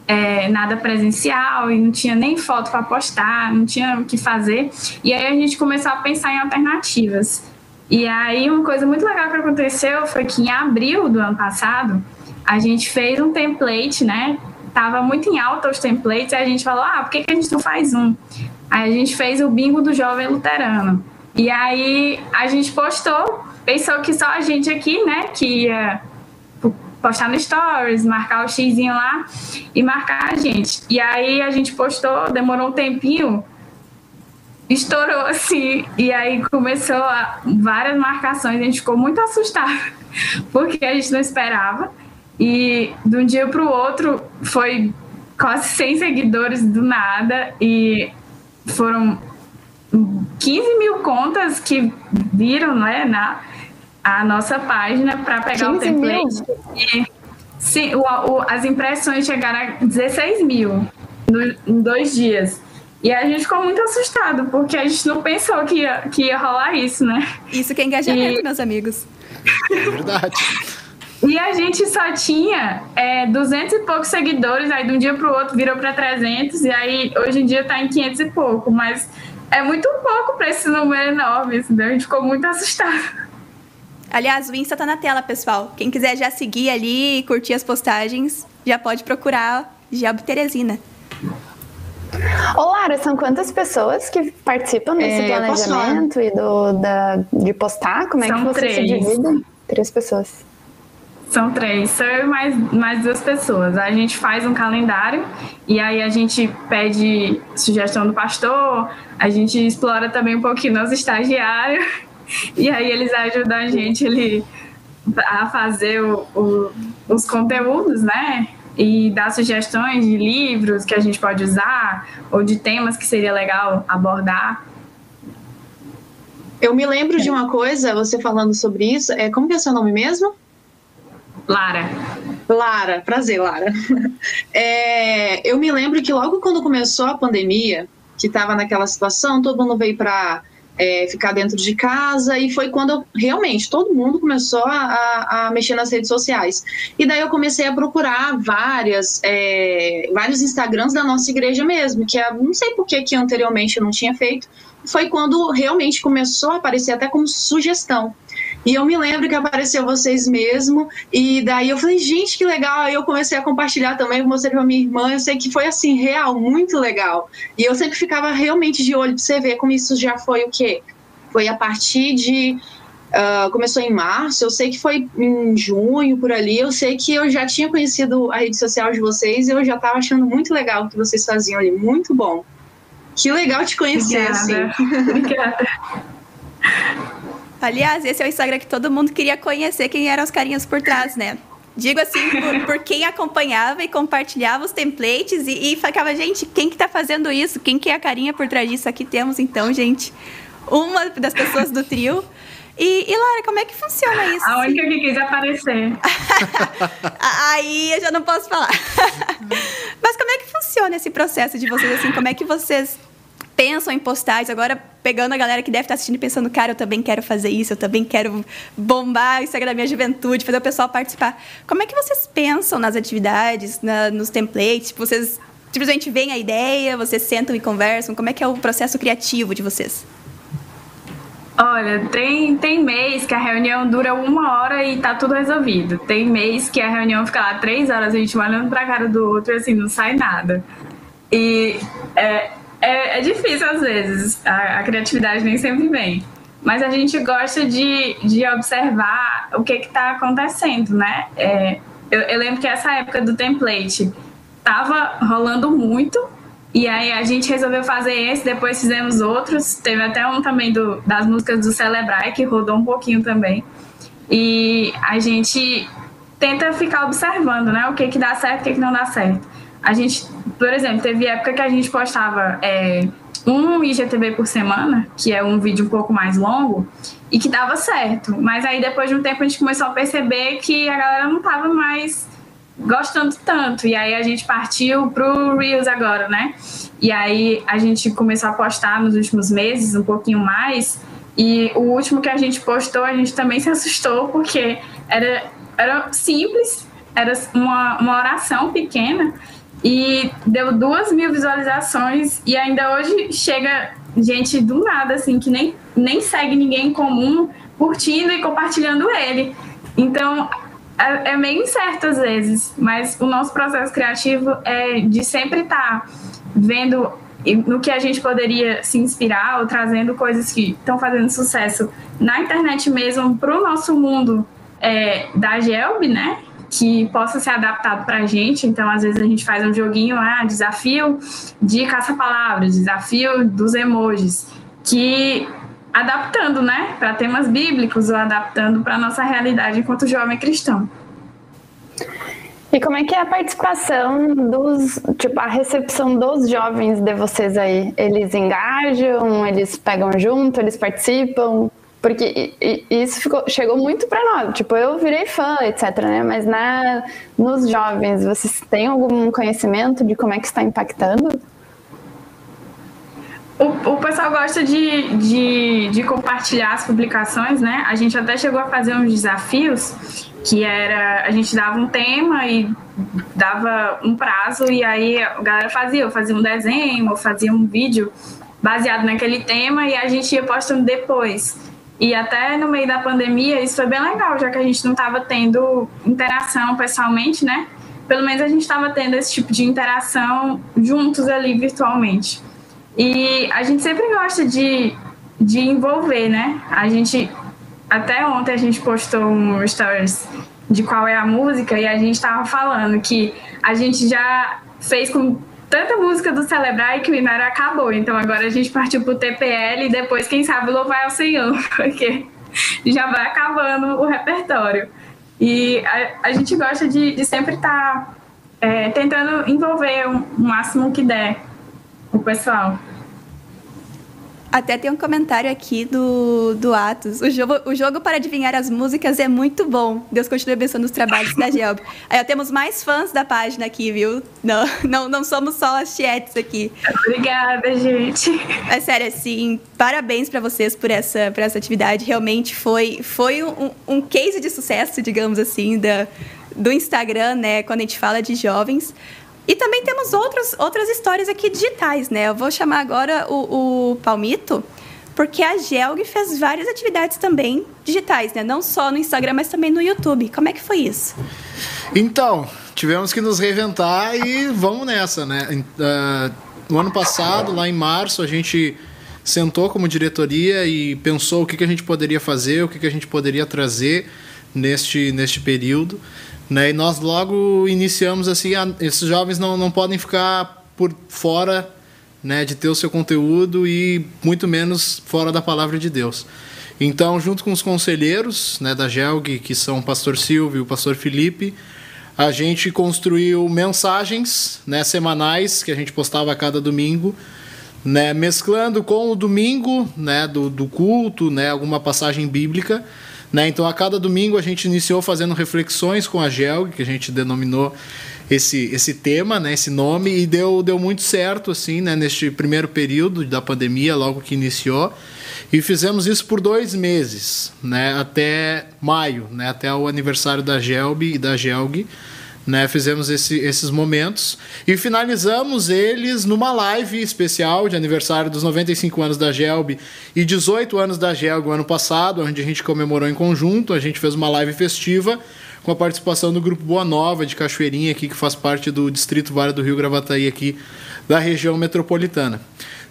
[SPEAKER 5] é, nada presencial e não tinha nem foto para postar, não tinha o que fazer. E aí a gente começou a pensar em alternativas. E aí uma coisa muito legal que aconteceu foi que em abril do ano passado a gente fez um template, né? Tava muito em alta os templates e a gente falou, ah, por que, que a gente não faz um? Aí a gente fez o bingo do jovem luterano. E aí a gente postou, pensou que só a gente aqui, né, que ia postar no Stories, marcar o xizinho lá e marcar a gente. E aí a gente postou, demorou um tempinho, estourou assim, e aí começou a, várias marcações, a gente ficou muito assustado, porque a gente não esperava. E de um dia para o outro foi quase 100 seguidores do nada e foram 15 mil contas que viram né, na, a nossa página para pegar o template. E, sim, o, o, as impressões chegaram a 16 mil no, em dois dias. E a gente ficou muito assustado, porque a gente não pensou que ia, que ia rolar isso, né?
[SPEAKER 1] Isso que é engajamento, e... meus amigos.
[SPEAKER 3] É verdade.
[SPEAKER 5] E a gente só tinha é, 200 e poucos seguidores, aí de um dia para o outro virou para 300, e aí hoje em dia está em 500 e pouco, mas é muito pouco para esse número enorme, entendeu? A gente ficou muito assustado.
[SPEAKER 1] Aliás, o Insta tá na tela, pessoal. Quem quiser já seguir ali e curtir as postagens, já pode procurar Gelb Teresina.
[SPEAKER 2] Ô, Lara, são quantas pessoas que participam desse é, planejamento e do, da, de postar? Como é são que você três. se divide? Três pessoas.
[SPEAKER 5] São três, sou eu e mais, mais duas pessoas. A gente faz um calendário e aí a gente pede sugestão do pastor, a gente explora também um pouquinho nosso estagiário E aí eles ajudam a gente ele, a fazer o, o, os conteúdos, né? E dar sugestões de livros que a gente pode usar, ou de temas que seria legal abordar.
[SPEAKER 6] Eu me lembro de uma coisa, você falando sobre isso. É, como que é seu nome mesmo?
[SPEAKER 5] Lara.
[SPEAKER 6] Lara, prazer, Lara. É, eu me lembro que logo quando começou a pandemia, que estava naquela situação, todo mundo veio para é, ficar dentro de casa, e foi quando eu, realmente todo mundo começou a, a, mexer nas redes sociais. E daí eu comecei a procurar várias, é, vários Instagrams da nossa igreja mesmo, que eu não sei por que, que anteriormente eu não tinha feito, foi quando realmente começou a aparecer até como sugestão. E eu me lembro que apareceu vocês mesmo, e daí eu falei, gente, que legal. Aí eu comecei a compartilhar também, mostrei pra minha irmã. Eu sei que foi assim, real, muito legal. E eu sempre ficava realmente de olho pra você ver como isso já foi o quê? Foi a partir de Uh, começou em março, eu sei que foi em junho, por ali. Eu sei que eu já tinha conhecido a rede social de vocês e eu já estava achando muito legal o que vocês faziam ali. Muito bom. Que legal te conhecer, Obrigada. assim. Obrigada.
[SPEAKER 1] Aliás, esse é o Instagram que todo mundo queria conhecer quem eram os carinhas por trás, né? Digo assim, por, por quem acompanhava e compartilhava os templates e, e ficava, gente, quem que tá fazendo isso? Quem que é a carinha por trás disso? Aqui temos, então, gente, uma das pessoas do trio. E, e Lara, como é que funciona isso?
[SPEAKER 5] A única que quis aparecer.
[SPEAKER 1] Aí eu já não posso falar. Mas como é que funciona esse processo de vocês, assim? Como é que vocês pensam em postagens, agora pegando a galera que deve estar assistindo e pensando, cara, eu também quero fazer isso, eu também quero bombar o Instagram da minha juventude, fazer o pessoal participar. Como é que vocês pensam nas atividades, na, nos templates? Vocês simplesmente veem a ideia, vocês sentam e conversam? Como é que é o processo criativo de vocês?
[SPEAKER 5] Olha, tem, tem mês que a reunião dura uma hora e tá tudo resolvido. Tem mês que a reunião fica lá três horas, a gente olhando pra cara do outro e assim, não sai nada. E é, é, é difícil às vezes, a, a, criatividade nem sempre vem. Mas a gente gosta de, de observar o que está acontecendo, né? É, eu, eu lembro que essa época do template tava rolando muito e aí a gente resolveu fazer esse, depois fizemos outros. Teve até um também do, das músicas do Celebrai, que rodou um pouquinho também. E a gente tenta ficar observando, né? O que que dá certo, o que que não dá certo. A gente, por exemplo, teve época que a gente postava é, um IGTV por semana, que é um vídeo um pouco mais longo, e que dava certo. Mas aí depois de um tempo a gente começou a perceber que a galera não tava mais gostando tanto. E aí a gente partiu pro Reels agora, né? E aí a gente começou a postar nos últimos meses um pouquinho mais. E o último que a gente postou, a gente também se assustou, porque era, era simples, era uma, uma oração pequena e deu duas mil visualizações. E ainda hoje chega gente do nada, assim, que nem, nem segue ninguém em comum, curtindo e compartilhando ele. Então, é, é, meio incerto às vezes, mas o nosso processo criativo é de sempre estar tá vendo no que a gente poderia se inspirar ou trazendo coisas que estão fazendo sucesso na internet mesmo para o nosso mundo é, da Gelb, né? Que possa ser adaptado para a gente. Então, às vezes, a gente faz um joguinho ah, desafio de caça-palavras, desafio dos emojis, que adaptando, né, para temas bíblicos ou adaptando para nossa realidade enquanto jovem cristão.
[SPEAKER 2] E como é que é a participação dos, tipo, a recepção dos jovens de vocês aí? Eles engajam, eles pegam junto, eles participam? Porque isso ficou, chegou muito para nós. Tipo, eu virei fã, etc, né? Mas na, nos jovens, vocês têm algum conhecimento de como é que está impactando?
[SPEAKER 5] O, o pessoal gosta de, de, de, compartilhar as publicações, né? A gente até chegou a fazer uns desafios que era a gente dava um tema e dava um prazo e aí a galera fazia, fazia um desenho, ou fazia um vídeo baseado naquele tema e a gente ia postando depois. E até no meio da pandemia isso foi bem legal, já que a gente não estava tendo interação pessoalmente, né? Pelo menos a gente estava tendo esse tipo de interação juntos ali virtualmente. E a gente sempre gosta de, de envolver, né? A gente. Até ontem a gente postou um stories de qual é a música e a gente estava falando que a gente já fez com tanta música do Celebrar e que o Inara acabou. Então agora a gente partiu pro TPL e depois, quem sabe, louvar ao Senhor, porque já vai acabando o repertório. E a, a gente gosta de, de sempre estar tá, é, tentando envolver o máximo que der o pessoal.
[SPEAKER 1] Até tem um comentário aqui do, do Atos. O jogo, o jogo para adivinhar as músicas é muito bom. Deus continue abençoando os trabalhos da Gelb. Aí temos mais fãs da página aqui, viu? Não, não, não somos só as tietes aqui.
[SPEAKER 5] Obrigada, gente.
[SPEAKER 1] É sério, assim, parabéns para vocês por essa, por essa atividade. Realmente foi, foi um, um case de sucesso, digamos assim, da, do Instagram, né? Quando a gente fala de jovens. E também temos outros, outras histórias aqui digitais, né? Eu vou chamar agora o, o Palmito porque a Gelg fez várias atividades também digitais, né? Não só no Instagram, mas também no YouTube. Como é que foi isso?
[SPEAKER 3] Então, tivemos que nos reinventar e vamos nessa, né? Uh, no ano passado, lá em março, a gente sentou como diretoria e pensou o que, que a gente poderia fazer, o que, que a gente poderia trazer neste, neste período. Né? E nós logo iniciamos assim, ah, esses jovens não, não podem ficar por fora né, de ter o seu conteúdo e muito menos fora da palavra de Deus. Então, junto com os conselheiros né, da GELG, que são o pastor Silvio e o pastor Felipe, a gente construiu mensagens né, semanais que a gente postava a cada domingo, né, mesclando com o domingo né, do, do culto, né, alguma passagem bíblica. Né? Então, a cada domingo a gente iniciou fazendo reflexões com a GELG, que a gente denominou esse, esse tema, né, esse nome, e deu, deu muito certo assim, né, neste primeiro período da pandemia, logo que iniciou. E fizemos isso por dois meses, né, até maio, né, até o aniversário da Gelb e da Gelg. Né, fizemos esse, esses momentos e finalizamos eles numa live especial de aniversário dos 95 anos da Gelb e 18 anos da Gelb ano passado, onde a gente comemorou em conjunto. A gente fez uma live festiva com a participação do grupo Boa Nova de Cachoeirinha aqui, que faz parte do distrito Vale do Rio Gravataí aqui da região metropolitana.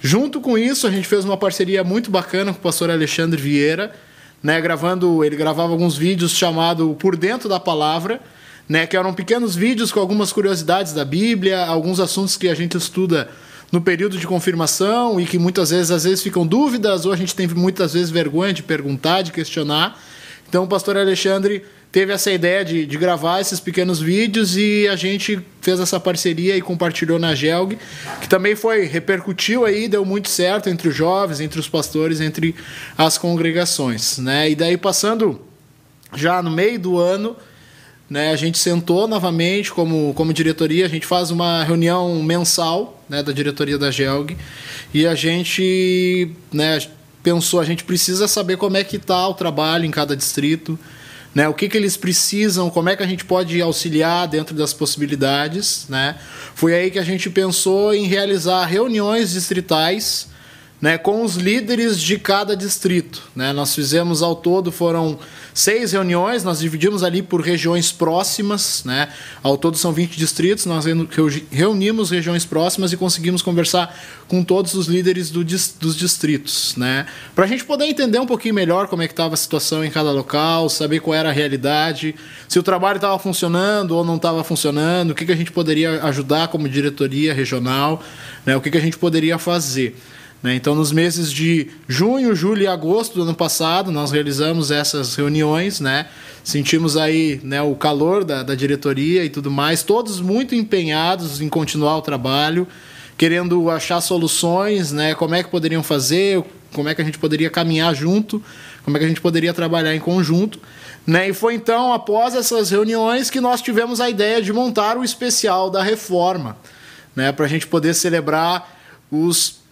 [SPEAKER 3] Junto com isso, a gente fez uma parceria muito bacana com o pastor Alexandre Vieira, né, gravando, ele gravava alguns vídeos chamado Por Dentro da Palavra, né, que eram pequenos vídeos com algumas curiosidades da Bíblia, alguns assuntos que a gente estuda no período de confirmação e que muitas vezes às vezes ficam dúvidas ou a gente tem muitas vezes vergonha de perguntar, de questionar. Então o pastor Alexandre teve essa ideia de, de gravar esses pequenos vídeos e a gente fez essa parceria e compartilhou na Gelg, que também foi, repercutiu aí, deu muito certo entre os jovens, entre os pastores, entre as congregações. Né? E daí passando já no meio do ano, né, a gente sentou novamente como, como diretoria, a gente faz uma reunião mensal né, da diretoria da Gelg e a gente né, pensou, a gente precisa saber como é que está o trabalho em cada distrito, né? O que, que eles precisam, como é que a gente pode auxiliar dentro das possibilidades, né? Foi aí que a gente pensou em realizar reuniões distritais né, com os líderes de cada distrito. Né? Nós fizemos ao todo, foram seis reuniões, nós dividimos ali por regiões próximas, né? ao todo são 20 distritos, nós reunimos regiões próximas e conseguimos conversar com todos os líderes do, dos distritos. Né? Para a gente poder entender um pouquinho melhor como é que estava a situação em cada local, saber qual era a realidade, se o trabalho estava funcionando ou não estava funcionando, o que, que a gente poderia ajudar como diretoria regional, né? o que, que a gente poderia fazer. Né? Então, nos meses de junho, julho e agosto do ano passado, nós realizamos essas reuniões, né? sentimos aí né, o calor da, da diretoria e tudo mais, todos muito empenhados em continuar o trabalho, querendo achar soluções, né? como é que poderiam fazer, como é que a gente poderia caminhar junto, como é que a gente poderia trabalhar em conjunto. Né? E foi então, após essas reuniões, que nós tivemos a ideia de montar o especial da reforma, né? para a gente poder celebrar os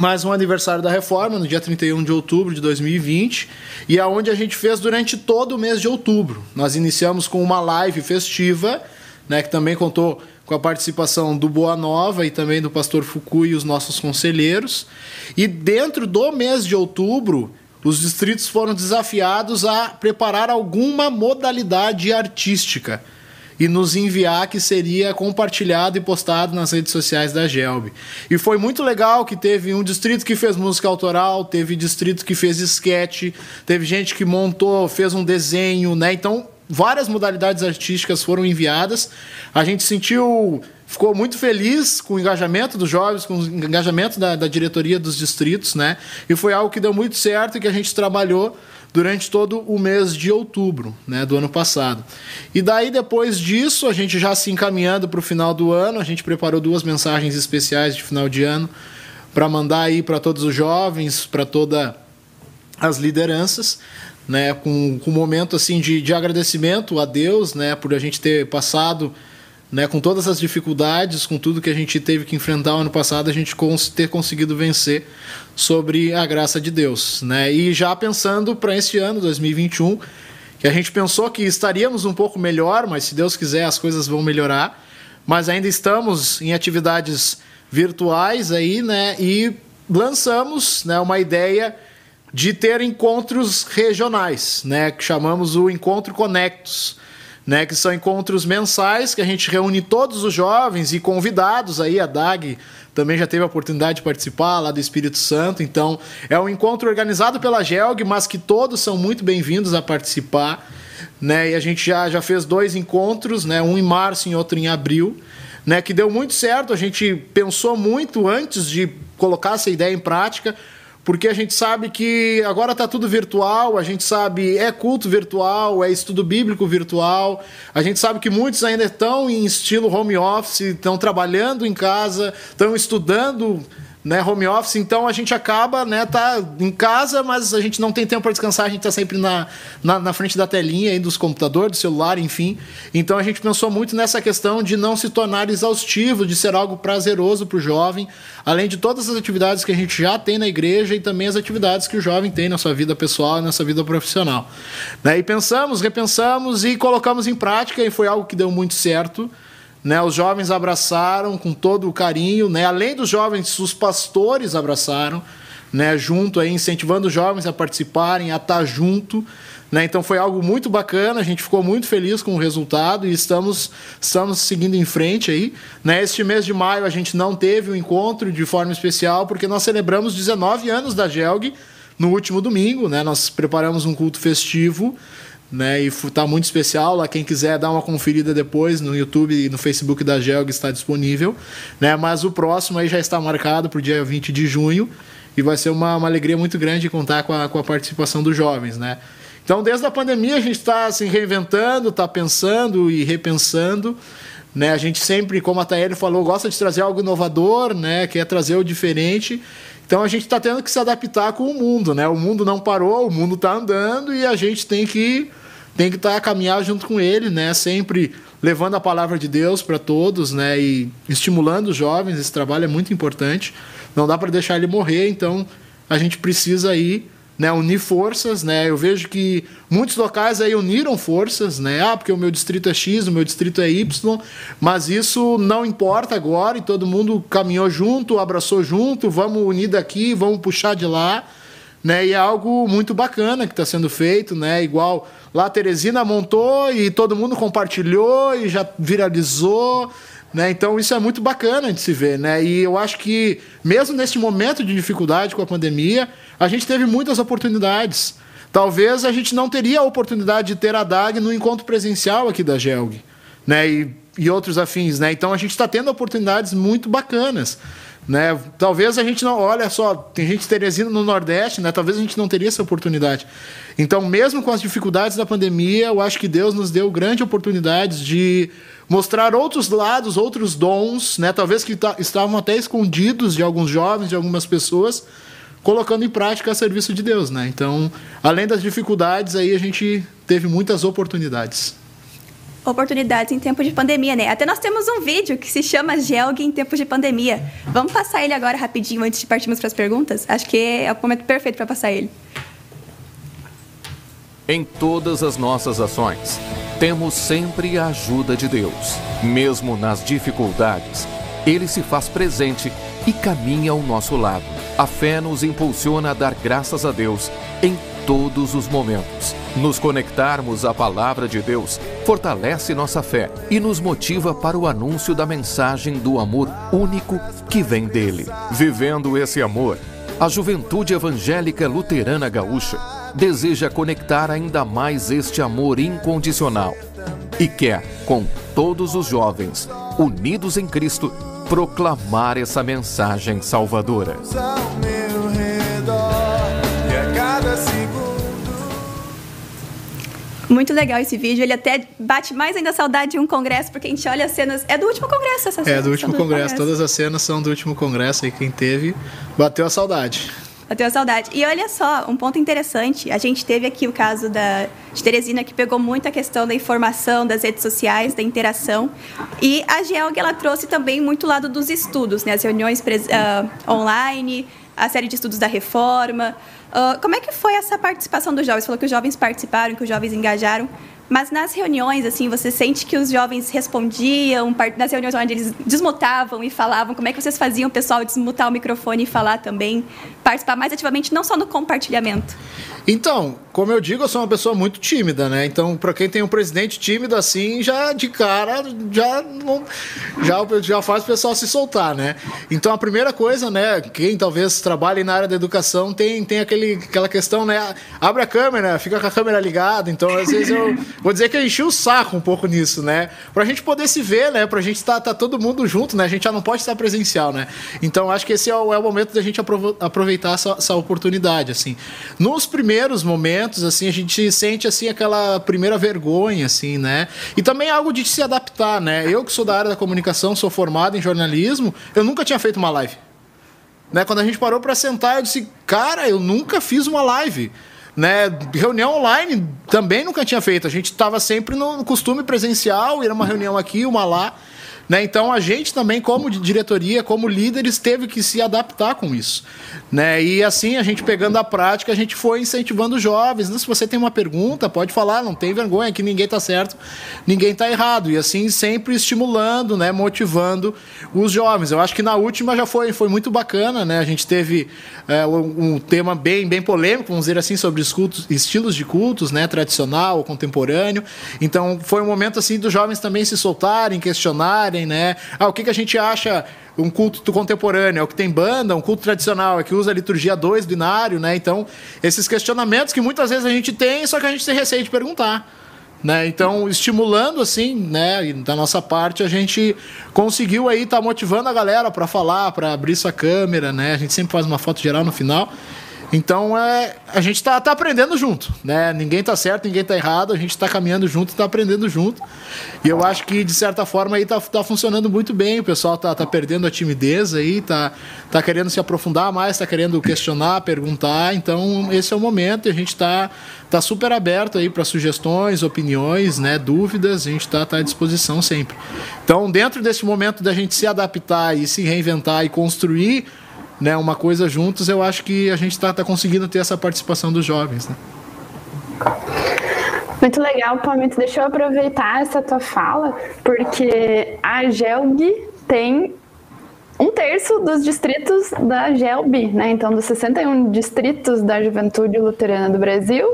[SPEAKER 3] mais um aniversário da reforma, no dia 31 de outubro de 2020, e aonde é a gente fez durante todo o mês de outubro. Nós iniciamos com uma live festiva, né, que também contou com a participação do Boa Nova e também do pastor Fukui e os nossos conselheiros. E dentro do mês de outubro, os distritos foram desafiados a preparar alguma modalidade artística e nos enviar que seria compartilhado e postado nas redes sociais da Gelb. E foi muito legal que teve um distrito que fez música autoral, teve distrito que fez esquete, teve gente que montou, fez um desenho, né? Então, várias modalidades artísticas foram enviadas. A gente sentiu ficou muito feliz com o engajamento dos jovens, com o engajamento da, da diretoria dos distritos, né? E foi algo que deu muito certo e que a gente trabalhou durante todo o mês de outubro né, do ano passado. E daí, depois disso, a gente já se encaminhando para o final do ano, a gente preparou duas mensagens especiais de final de ano para mandar aí para todos os jovens, para todas as lideranças, né, com, com um momento assim de, de agradecimento a Deus, né, por a gente ter passado né, com todas as dificuldades, com tudo que a gente teve que enfrentar ano passado, a gente cons ter conseguido vencer sobre a graça de Deus. Né? E já pensando para esse ano, 2021, que a gente pensou que estaríamos um pouco melhor, mas se Deus quiser as coisas vão melhorar, mas ainda estamos em atividades virtuais aí, né? E lançamos né, uma ideia de ter encontros regionais, né, que chamamos o Encontro Conectos, né, que são encontros mensais que a gente reúne todos os jovens e convidados aí, a DAG também já teve a oportunidade de participar lá do Espírito Santo, então é um encontro organizado pela GELG, mas que todos são muito bem-vindos a participar, né, e a gente já, já fez dois encontros, né, um em março e outro em abril, né, que deu muito certo, a gente pensou muito antes de colocar essa ideia em prática, porque a gente sabe que agora está tudo virtual, a gente sabe é culto virtual, é estudo bíblico virtual, a gente sabe que muitos ainda estão em estilo home office, estão trabalhando em casa, estão estudando né, home office, então a gente acaba, né, tá em casa, mas a gente não tem tempo para descansar, a gente está sempre na, na, na, frente da telinha aí dos computadores, do celular, enfim. Então a gente pensou muito nessa questão de não se tornar exaustivo, de ser algo prazeroso para o jovem, além de todas as atividades que a gente já tem na igreja e também as atividades que o jovem tem na sua vida pessoal e na sua vida profissional. Né, e pensamos, repensamos e colocamos em prática e foi algo que deu muito certo. Né, os jovens abraçaram com todo o carinho, né, além dos jovens, os pastores abraçaram, né, junto aí, incentivando os jovens a participarem, a estar junto. Né, então foi algo muito bacana, a gente ficou muito feliz com o resultado e estamos, estamos seguindo em frente aí. Né, este mês de maio a gente não teve o um encontro de forma especial, porque nós celebramos 19 anos da GELG no último domingo. Né, nós preparamos um culto festivo né? E tá muito especial. Lá quem quiser dar uma conferida depois no YouTube e no Facebook da Gelg está disponível, né? Mas o próximo aí já está marcado para o dia 20 de junho e vai ser uma, uma alegria muito grande contar com a, com a participação dos jovens, né? Então, desde a pandemia a gente está se reinventando, está pensando e repensando. Né? A gente sempre, como a Taeli falou, gosta de trazer algo inovador, né? quer trazer o diferente. Então a gente está tendo que se adaptar com o mundo, né? O mundo não parou, o mundo está andando e a gente tem que tem que estar tá caminhar junto com ele, né? Sempre levando a palavra de Deus para todos, né? E estimulando os jovens. Esse trabalho é muito importante. Não dá para deixar ele morrer. Então a gente precisa aí né, unir forças, né? Eu vejo que muitos locais aí uniram forças, né? Ah, porque o meu distrito é X, o meu distrito é Y, mas isso não importa agora e todo mundo caminhou junto, abraçou junto, vamos unir daqui, vamos puxar de lá, né? E é algo muito bacana que está sendo feito, né? Igual lá a Teresina montou e todo mundo compartilhou e já viralizou, né? Então isso é muito bacana de se ver, né? E eu acho que mesmo neste momento de dificuldade com a pandemia, a gente teve muitas oportunidades. Talvez a gente não teria a oportunidade de ter a DAG no encontro presencial aqui da GELG, né? E, e outros afins, né? Então a gente está tendo oportunidades muito bacanas. Né? Talvez a gente não. Olha só, tem gente Teresina no Nordeste, né? talvez a gente não teria essa oportunidade. Então, mesmo com as dificuldades da pandemia, eu acho que Deus nos deu grandes oportunidades de mostrar outros lados, outros dons, né? talvez que estavam até escondidos de alguns jovens, de algumas pessoas, colocando em prática a serviço de Deus. Né? Então, além das dificuldades, aí a gente teve muitas oportunidades
[SPEAKER 1] oportunidades em tempo de pandemia, né? Até nós temos um vídeo que se chama Gelg em tempos de pandemia. Vamos passar ele agora rapidinho antes de partirmos para as perguntas? Acho que é o momento perfeito para passar ele.
[SPEAKER 7] Em todas as nossas ações, temos sempre a ajuda de Deus. Mesmo nas dificuldades, Ele se faz presente e caminha ao nosso lado. A fé nos impulsiona a dar graças a Deus em todos os momentos. Nos conectarmos à palavra de Deus fortalece nossa fé e nos motiva para o anúncio da mensagem do amor único que vem dele. Vivendo esse amor, a Juventude Evangélica Luterana Gaúcha deseja conectar ainda mais este amor incondicional e quer, com todos os jovens, unidos em Cristo, proclamar essa mensagem salvadora.
[SPEAKER 1] Muito legal esse vídeo. Ele até bate mais ainda a saudade de um congresso, porque a gente olha as cenas. É do último congresso essa cena.
[SPEAKER 3] É, do último do congresso. congresso. Todas as cenas são do último congresso aí. Quem teve, bateu a saudade.
[SPEAKER 1] Bateu a saudade. E olha só, um ponto interessante. A gente teve aqui o caso da, de Teresina, que pegou muito a questão da informação, das redes sociais, da interação. E a GELG, ela trouxe também muito lado dos estudos, né? As reuniões uh, online, a série de estudos da reforma. Uh, como é que foi essa participação dos jovens? Falou que os jovens participaram, que os jovens engajaram. Mas nas reuniões, assim, você sente que os jovens respondiam, nas reuniões onde eles desmutavam e falavam, como é que vocês faziam o pessoal desmutar o microfone e falar também, participar mais ativamente, não só no compartilhamento?
[SPEAKER 3] Então, como eu digo, eu sou uma pessoa muito tímida, né? Então, para quem tem um presidente tímido assim, já de cara, já não, já, já faz o pessoal se soltar, né? Então, a primeira coisa, né? Quem talvez trabalhe na área da educação tem, tem aquele, aquela questão, né? Abre a câmera, fica com a câmera ligada. Então, às vezes eu vou dizer que eu enchi o saco um pouco nisso, né? Pra gente poder se ver, né? Pra gente estar tá, tá todo mundo junto, né? A gente já não pode estar presencial, né? Então, acho que esse é o, é o momento da gente aproveitar essa, essa oportunidade, assim. Nos primeiros primeiros momentos, assim, a gente sente, assim, aquela primeira vergonha, assim, né? E também algo de se adaptar, né? Eu que sou da área da comunicação, sou formado em jornalismo, eu nunca tinha feito uma live. Né? Quando a gente parou para sentar, eu disse, cara, eu nunca fiz uma live. Né? Reunião online também nunca tinha feito. A gente estava sempre no costume presencial, era uma reunião aqui, uma lá. Né? Então a gente também, como diretoria, como líderes, teve que se adaptar com isso. Né? E assim, a gente pegando a prática, a gente foi incentivando os jovens. Né? Se você tem uma pergunta, pode falar, não tem vergonha, que ninguém está certo, ninguém está errado. E assim, sempre estimulando, né? motivando os jovens. Eu acho que na última já foi, foi muito bacana. Né? A gente teve é, um, tema bem, bem polêmico, vamos dizer assim, sobre os cultos, estilos de cultos, né? tradicional contemporâneo. Então foi um momento assim dos jovens também se soltarem, questionarem né? Ah, o que, que a gente acha um culto contemporâneo? É o que tem banda, um culto tradicional, é que usa a liturgia 2 binário, né? Então, esses questionamentos que muitas vezes a gente tem, só que a gente tem receio de perguntar. Né? Então, estimulando assim, né, da nossa parte, a gente conseguiu aí estar tá motivando a galera para falar, para abrir sua câmera, né? A gente sempre faz uma foto geral no final. Então é, a gente está tá aprendendo junto, né? Ninguém está certo, ninguém está errado, a gente está caminhando junto, está aprendendo junto. E eu acho que de certa forma aí tá, tá funcionando muito bem. O pessoal tá, tá perdendo a timidez aí, tá, tá querendo se aprofundar mais, tá querendo questionar, perguntar. Então esse é o momento e a gente está tá super aberto aí para sugestões, opiniões, né, dúvidas. A gente está tá à disposição sempre. Então dentro desse momento da gente se adaptar e se reinventar e construir né, uma coisa juntos, eu acho que a gente está tá conseguindo ter essa participação dos jovens. Né?
[SPEAKER 2] Muito legal, Palmito. Deixa eu aproveitar essa tua fala, porque a GELG tem um terço dos distritos da GELB, né? Então, dos 61 distritos da Juventude Luterana do Brasil,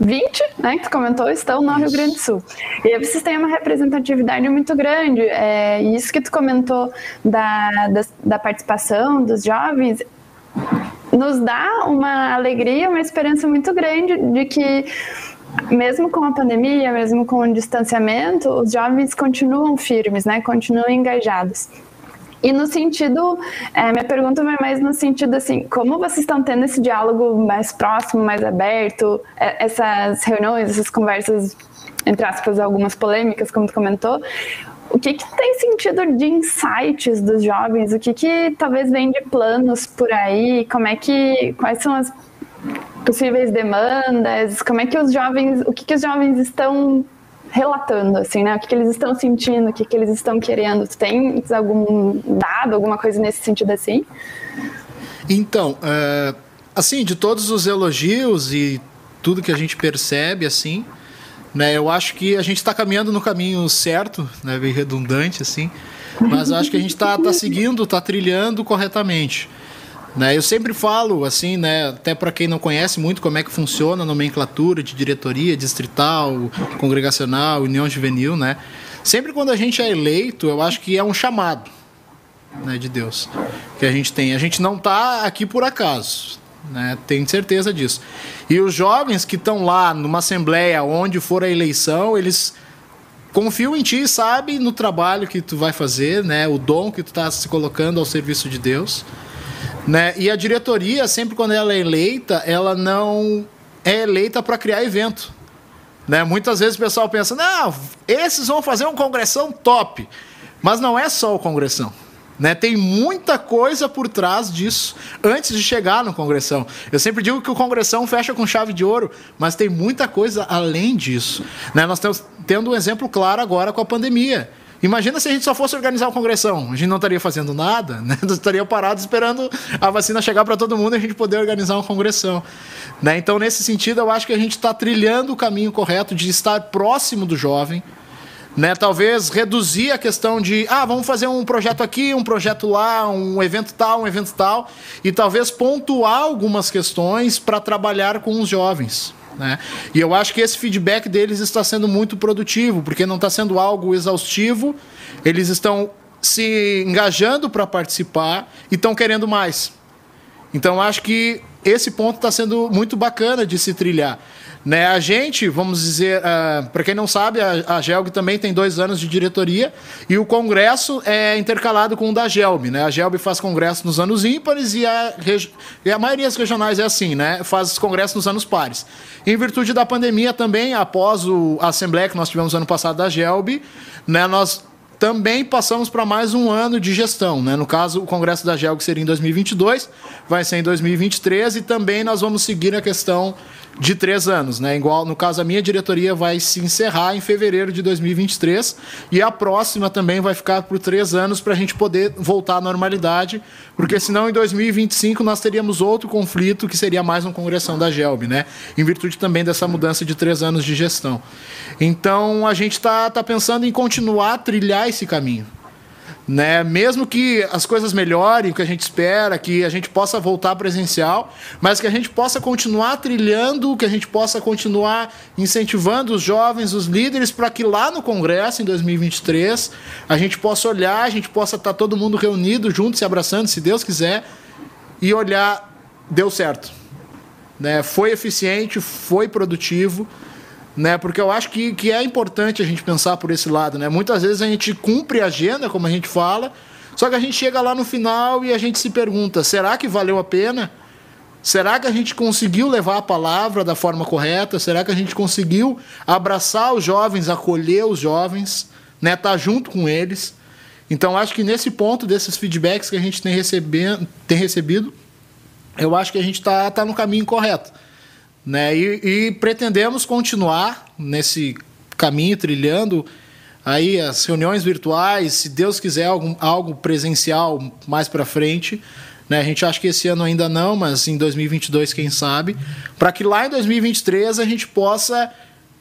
[SPEAKER 2] 20, né, que tu comentou, estão no Rio Grande do Sul. E aí vocês têm uma representatividade muito grande. É, e isso que tu comentou da, da, da participação dos jovens nos dá uma alegria, uma esperança muito grande de que mesmo com a pandemia, mesmo com o distanciamento, os jovens continuam firmes, né? Continuam engajados. E no sentido, é, minha pergunta vai mais no sentido assim, como vocês estão tendo esse diálogo mais próximo, mais aberto, é, essas reuniões, essas conversas, entre aspas, algumas polêmicas, como tu comentou, o que, que tem sentido de insights dos jovens? O que, que talvez vem de planos por aí? Como é que, quais são as possíveis demandas? Como é que os jovens, o que, que os jovens estão relatando, assim, né? O que, que eles estão sentindo, o que, que eles estão querendo. Tu tem algum dado, alguma coisa nesse sentido assim?
[SPEAKER 3] Então, é, assim, de todos os elogios e tudo que a gente percebe, assim, né? Eu acho que a gente está caminhando no caminho certo, né? Bem redundante, assim. Mas acho que a gente está tá seguindo, está trilhando corretamente. Né? Eu sempre falo, assim, né, até para quem não conhece muito como é que funciona a nomenclatura de diretoria, distrital, congregacional, união juvenil, né? Sempre quando a gente é eleito, eu acho que é um chamado né, de Deus que a gente tem. A gente não está aqui por acaso, né? Tenho certeza disso. E os jovens que estão lá numa assembleia, onde for a eleição, eles confiam em ti, sabem no trabalho que tu vai fazer, né? O dom que tu está se colocando ao serviço de Deus. Né? E a diretoria, sempre quando ela é eleita, ela não é eleita para criar evento. Né? Muitas vezes o pessoal pensa, não, esses vão fazer um congressão top. Mas não é só o congressão. Né? Tem muita coisa por trás disso antes de chegar no congressão. Eu sempre digo que o congressão fecha com chave de ouro, mas tem muita coisa além disso. Né? Nós estamos tendo um exemplo claro agora com a pandemia. Imagina se a gente só fosse organizar o congressão. A gente não estaria fazendo nada, né? estaria parado esperando a vacina chegar para todo mundo e a gente poder organizar uma congressão. Né? Então, nesse sentido, eu acho que a gente está trilhando o caminho correto de estar próximo do jovem. Né, talvez reduzir a questão de, ah, vamos fazer um projeto aqui, um projeto lá, um evento tal, um evento tal, e talvez pontuar algumas questões para trabalhar com os jovens. Né? E eu acho que esse feedback deles está sendo muito produtivo, porque não está sendo algo exaustivo, eles estão se engajando para participar e estão querendo mais. Então acho que esse ponto está sendo muito bacana de se trilhar. Né? A gente, vamos dizer, uh, ah, para quem não sabe, a, a GELG também tem dois anos de diretoria e o congresso é intercalado com o da GELB. Né? A GELB faz congresso nos anos ímpares e a, e a maioria das regionais é assim, né? faz congresso nos anos pares. Em virtude da pandemia também, após o, a assembleia que nós tivemos ano passado da GELB, né, nós também passamos para mais um ano de gestão. Né? No caso, o Congresso da GELG seria em 2022, vai ser em 2023 e também nós vamos seguir a questão de três anos, né? Igual no caso a minha diretoria vai se encerrar em fevereiro de 2023 e a próxima também vai ficar por três anos para a gente poder voltar à normalidade, porque senão em 2025 nós teríamos outro conflito que seria mais uma congressão da GELB, né? Em virtude também dessa mudança de três anos de gestão. Então a gente está tá pensando em continuar a trilhar esse caminho né? Mesmo que as coisas melhorem, que a gente espera, que a gente possa voltar presencial, mas que a gente possa continuar trilhando, que a gente possa continuar incentivando os jovens, os líderes, para que lá no Congresso, em 2023, a gente possa olhar, a gente possa estar todo mundo reunido, junto, se abraçando, se Deus quiser, e olhar, deu certo. Né? Foi eficiente, foi produtivo né? Porque eu acho que, que é importante a gente pensar por esse lado, né? Muitas vezes a gente cumpre a agenda, como a gente fala, só que a gente chega lá no final e a gente se pergunta: será que valeu a pena? Será que a gente conseguiu levar a palavra da forma correta? Será que a gente conseguiu abraçar os jovens, acolher os jovens, né? Estar tá junto com eles? Então, acho que nesse ponto desses feedbacks que a gente tem, recebendo, tem recebido, eu acho que a gente está tá no caminho correto. Né? E, e pretendemos continuar nesse caminho, trilhando aí as reuniões virtuais, se Deus quiser algum, algo presencial mais para frente. Né? A gente acha que esse ano ainda não, mas em 2022 quem sabe, para que lá em 2023 a gente possa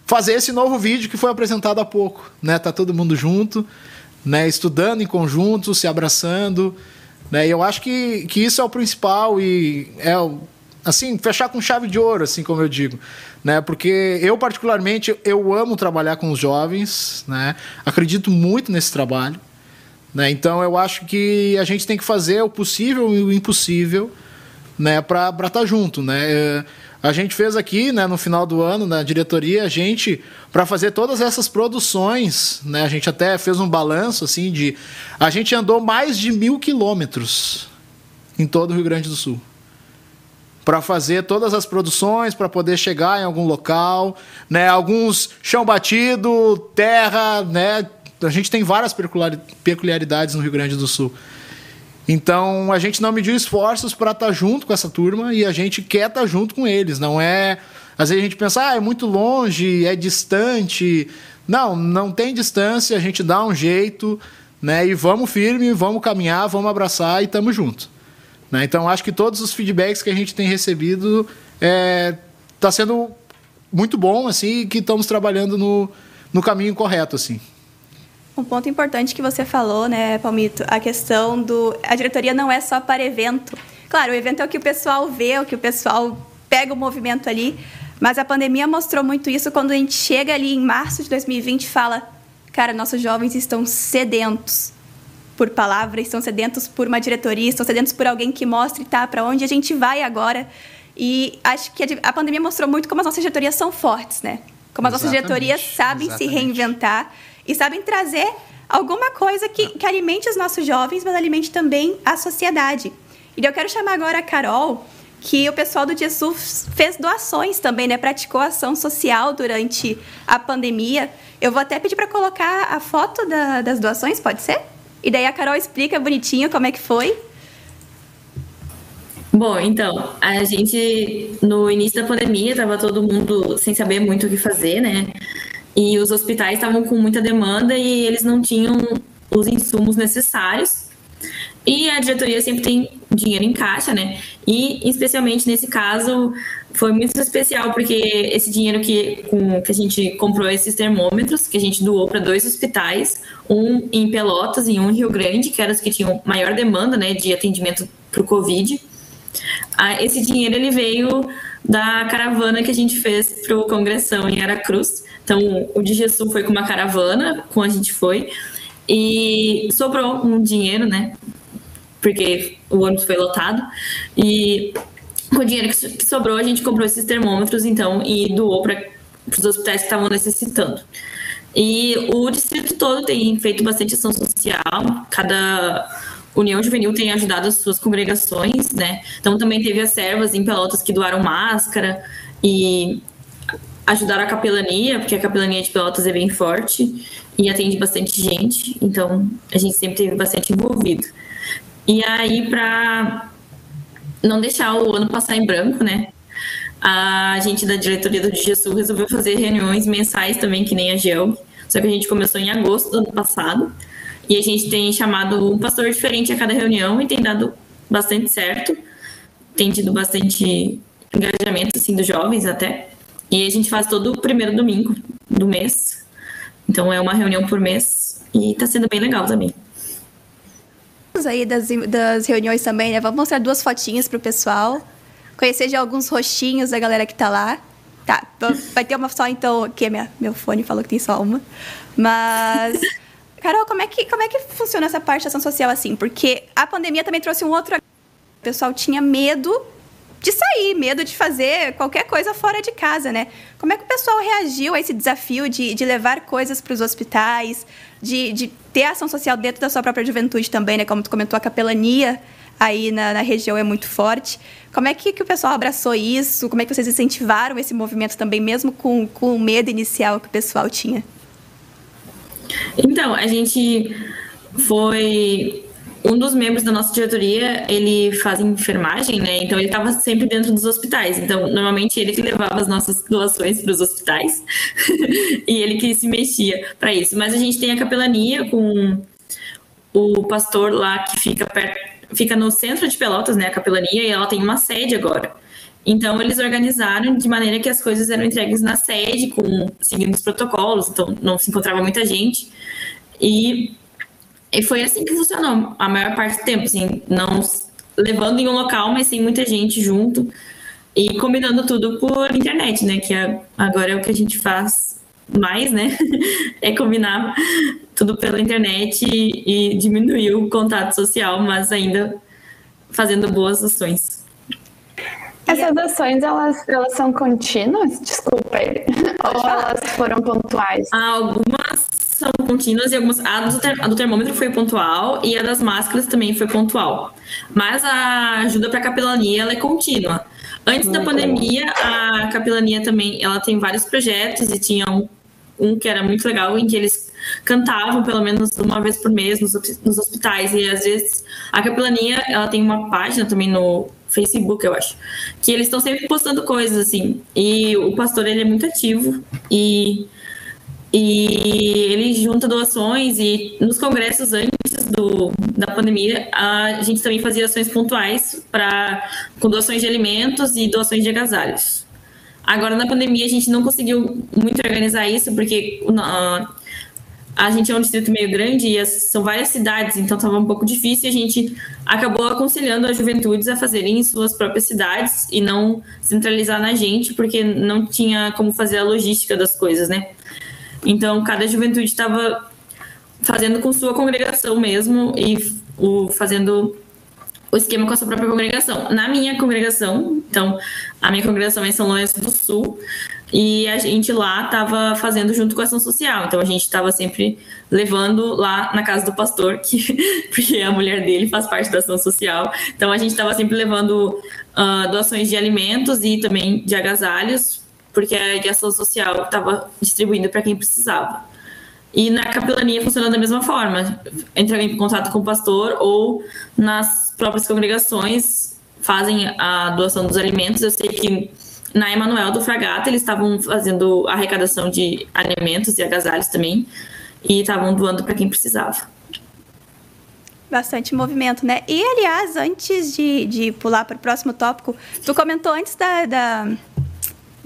[SPEAKER 3] fazer esse novo vídeo que foi apresentado há pouco, né? Tá todo mundo junto, né? Estudando em conjunto, se abraçando, né? E eu acho que, que isso é o principal e é o assim, fechar com chave de ouro, assim como eu digo, né? Porque eu particularmente eu amo trabalhar com os jovens, né? Acredito muito nesse trabalho, né? Então eu acho que a gente tem que fazer o possível e o impossível, né, para estar tá junto, né? É, a gente fez aqui, né, no final do ano, na diretoria, a gente, para fazer todas essas produções, né, a gente até fez um balanço, assim, de. A gente andou mais de mil quilômetros em todo o Rio Grande do Sul para fazer todas as produções, para poder chegar em algum local, né? Alguns chão batido, terra, né? A gente tem várias peculiaridades no Rio Grande do Sul. Então a gente não mediu esforços para estar tá junto com essa turma e a gente quer estar tá junto com eles. Não é. Às vezes a gente pensa, ah, é muito longe, é distante. Não, não tem distância, a gente dá um jeito, né? E vamos firme, vamos caminhar, vamos abraçar e estamos juntos. Né? Então, acho que todos os feedbacks que a gente tem recebido está é, tá sendo muito bom, assim, que estamos trabalhando no, no caminho correto, assim.
[SPEAKER 1] Um ponto importante que você falou, né, Palmito, a questão do... A diretoria não é só para evento. Claro, o evento é o que o pessoal vê, o que o pessoal pega o movimento ali, mas a pandemia mostrou muito isso quando a gente chega ali em março de 2020 e fala, cara, nossos jovens estão sedentos por palavras, estão sedentos por uma diretoria, estão sedentos por alguém que mostre tá, para onde a gente vai agora. E acho que a pandemia mostrou muito como as nossas diretorias são fortes, né? Como as nossas diretorias sabem exatamente. se reinventar e sabem trazer alguma coisa que, que alimente os nossos jovens, mas alimente também a sociedade. E eu quero chamar agora a Carol, que o pessoal do Jesus fez doações também, né? Praticou ação social durante a pandemia. Eu vou até pedir para colocar a foto da, das doações, pode ser? E daí a Carol explica bonitinho como é que foi.
[SPEAKER 4] Bom, então, a gente no início da pandemia estava todo mundo sem saber muito o que fazer, né? e os hospitais estavam com muita demanda e eles não tinham os insumos necessários. E a diretoria sempre tem dinheiro em caixa, né? E especialmente nesse caso foi muito especial porque esse dinheiro que, com, que a gente comprou esses termômetros, que a gente doou para dois hospitais, um em Pelotas e um em Rio Grande, que eram os que tinham maior demanda, né, de atendimento para o Covid. Esse dinheiro ele veio da caravana que a gente fez para o Congressão em Aracruz. Então, o DGSU foi com uma caravana, com a gente foi, e sobrou um dinheiro, né? Porque o ônibus foi lotado. E com o dinheiro que sobrou, a gente comprou esses termômetros, então, e doou para os hospitais que estavam necessitando. E o distrito todo tem feito bastante ação social, cada União Juvenil tem ajudado as suas congregações, né? Então também teve as servas em Pelotas que doaram máscara e ajudaram a capelania, porque a capelania de Pelotas é bem forte e atende bastante gente, então a gente sempre teve bastante envolvido. E aí, para não deixar o ano passar em branco, né? A gente da diretoria do DGSU resolveu fazer reuniões mensais também, que nem a GELB, só que a gente começou em agosto do ano passado. E a gente tem chamado um pastor diferente a cada reunião e tem dado bastante certo. Tem tido bastante engajamento, assim, dos jovens até. E a gente faz todo o primeiro domingo do mês. Então é uma reunião por mês e tá sendo bem legal também.
[SPEAKER 1] Aí das, das reuniões também, né? Vamos mostrar duas fotinhas pro pessoal. Conhecer já alguns rostinhos da galera que tá lá. Tá, vai ter uma só então, que minha, meu fone falou que tem só uma. Mas Carol, como é que, como é que funciona essa parte da ação social assim? Porque a pandemia também trouxe um outro. O pessoal tinha medo de sair, medo de fazer qualquer coisa fora de casa, né? Como é que o pessoal reagiu a esse desafio de, de levar coisas para os hospitais, de, de ter ação social dentro da sua própria juventude também, né? Como tu comentou, a capelania aí na, na região é muito forte. Como é que, que o pessoal abraçou isso? Como é que vocês incentivaram esse movimento também, mesmo com, com o medo inicial que o pessoal tinha?
[SPEAKER 4] Então, a gente foi um dos membros da nossa diretoria, ele faz enfermagem, né? Então ele estava sempre dentro dos hospitais. Então, normalmente ele que levava as nossas doações para os hospitais e ele que se mexia para isso. Mas a gente tem a capelania com o pastor lá que fica perto, fica no centro de Pelotas, né? A capelania e ela tem uma sede agora. Então, eles organizaram de maneira que as coisas eram entregues na sede, com, seguindo os protocolos, então não se encontrava muita gente. E, e foi assim que funcionou a maior parte do tempo, assim, não levando em um local, mas sem muita gente junto e combinando tudo por internet, né? Que é, agora é o que a gente faz mais, né? é combinar tudo pela internet e, e diminuir o contato social, mas ainda fazendo boas ações.
[SPEAKER 2] Essas ações, elas, elas são contínuas? Desculpa. Ou elas foram pontuais?
[SPEAKER 4] Algumas são contínuas e algumas. A do, ter, a do, termômetro foi pontual e a das máscaras também foi pontual. Mas a ajuda para capelania ela é contínua. Antes da pandemia, a capelania também ela tem vários projetos e tinha um, um que era muito legal em que eles cantavam pelo menos uma vez por mês nos, nos hospitais e às vezes a capelania ela tem uma página também no Facebook, eu acho. Que eles estão sempre postando coisas, assim. E o pastor, ele é muito ativo. E, e ele junta doações. E nos congressos antes do, da pandemia, a gente também fazia ações pontuais pra, com doações de alimentos e doações de agasalhos. Agora, na pandemia, a gente não conseguiu muito organizar isso, porque uh, a gente é um distrito meio grande e são várias cidades, então estava um pouco difícil. A gente acabou aconselhando as juventudes a fazerem em suas próprias cidades e não centralizar na gente, porque não tinha como fazer a logística das coisas, né? Então, cada juventude estava fazendo com sua congregação mesmo e o, fazendo o esquema com a sua própria congregação. Na minha congregação, então, a minha congregação é em São Lourenço do Sul, e a gente lá estava fazendo junto com a ação social. Então a gente estava sempre levando lá na casa do pastor, que, porque a mulher dele faz parte da ação social. Então a gente estava sempre levando uh, doações de alimentos e também de agasalhos, porque a ação social estava distribuindo para quem precisava. E na capelania funciona da mesma forma. Entra em contato com o pastor ou nas próprias congregações fazem a doação dos alimentos. Eu sei que na Emanuel do Fragata, eles estavam fazendo arrecadação de alimentos e agasalhos também, e estavam doando para quem precisava.
[SPEAKER 1] Bastante movimento, né? E, aliás, antes de, de pular para o próximo tópico, tu comentou antes da, da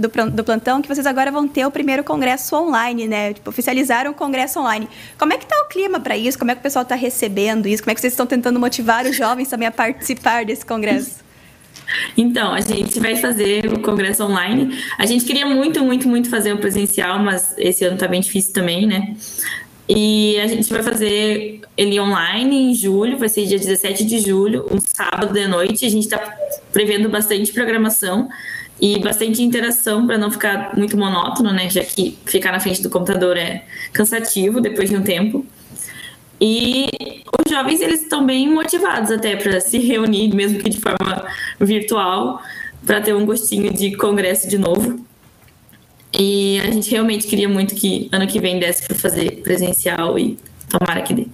[SPEAKER 1] do, do, plantão que vocês agora vão ter o primeiro congresso online, né? Tipo, oficializaram o congresso online. Como é que tá o clima para isso? Como é que o pessoal está recebendo isso? Como é que vocês estão tentando motivar os jovens também a participar desse congresso?
[SPEAKER 4] Então, a gente vai fazer o congresso online. A gente queria muito, muito, muito fazer o presencial, mas esse ano tá bem difícil também, né? E a gente vai fazer ele online em julho, vai ser dia 17 de julho, um sábado de noite. A gente está prevendo bastante programação e bastante interação para não ficar muito monótono, né? Já que ficar na frente do computador é cansativo depois de um tempo. E os jovens eles estão bem motivados até para se reunir, mesmo que de forma virtual, para ter um gostinho de congresso de novo. E a gente realmente queria muito que ano que vem desse para fazer presencial e tomara que dê.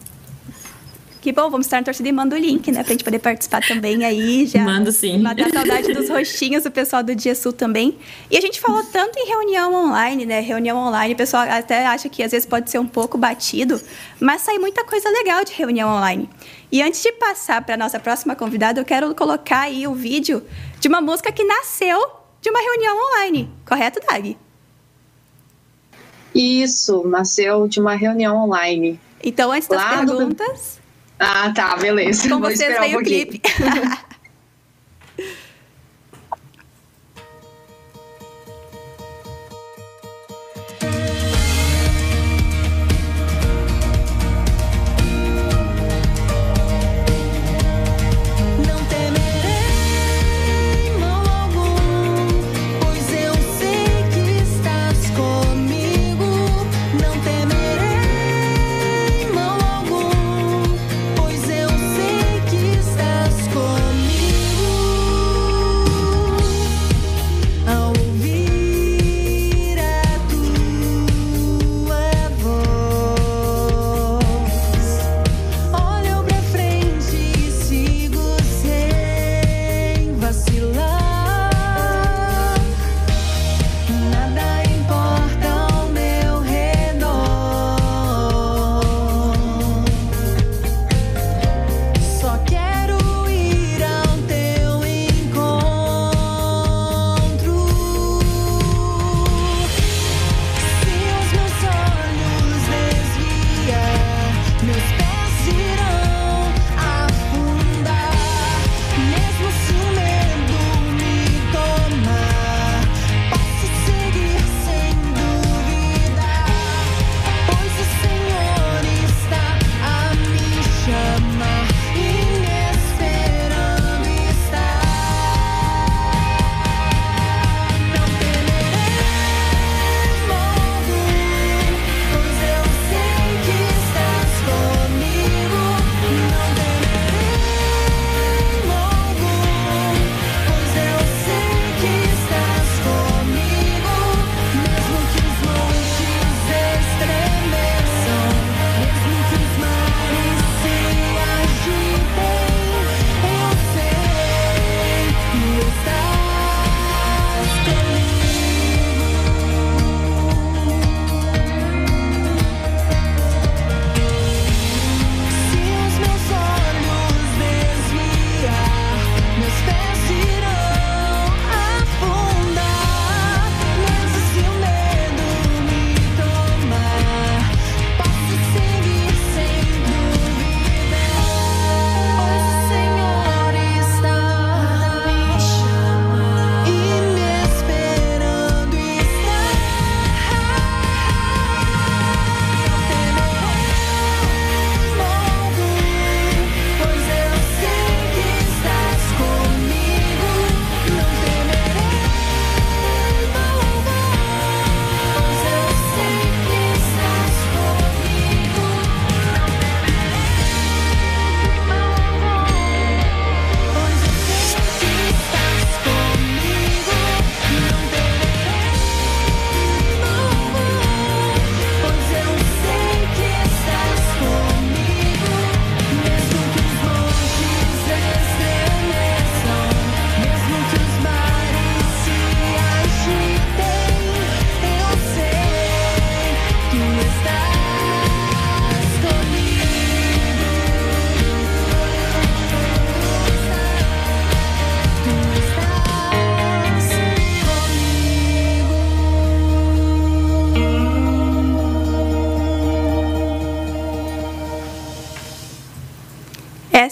[SPEAKER 1] Que bom, vamos estar na torcida e manda o link, né? Pra gente poder participar também aí. Já
[SPEAKER 4] Mando sim.
[SPEAKER 1] Matar a saudade dos rostinhos do pessoal do Dia Sul também. E a gente falou tanto em reunião online, né? Reunião online, o pessoal até acha que às vezes pode ser um pouco batido, mas sai muita coisa legal de reunião online. E antes de passar para nossa próxima convidada, eu quero colocar aí o vídeo de uma música que nasceu de uma reunião online. Correto, Dag?
[SPEAKER 6] Isso, nasceu de uma reunião online.
[SPEAKER 1] Então, antes das Lá perguntas.
[SPEAKER 6] Do... Ah, tá, beleza.
[SPEAKER 1] Com Vou vocês um o clipe.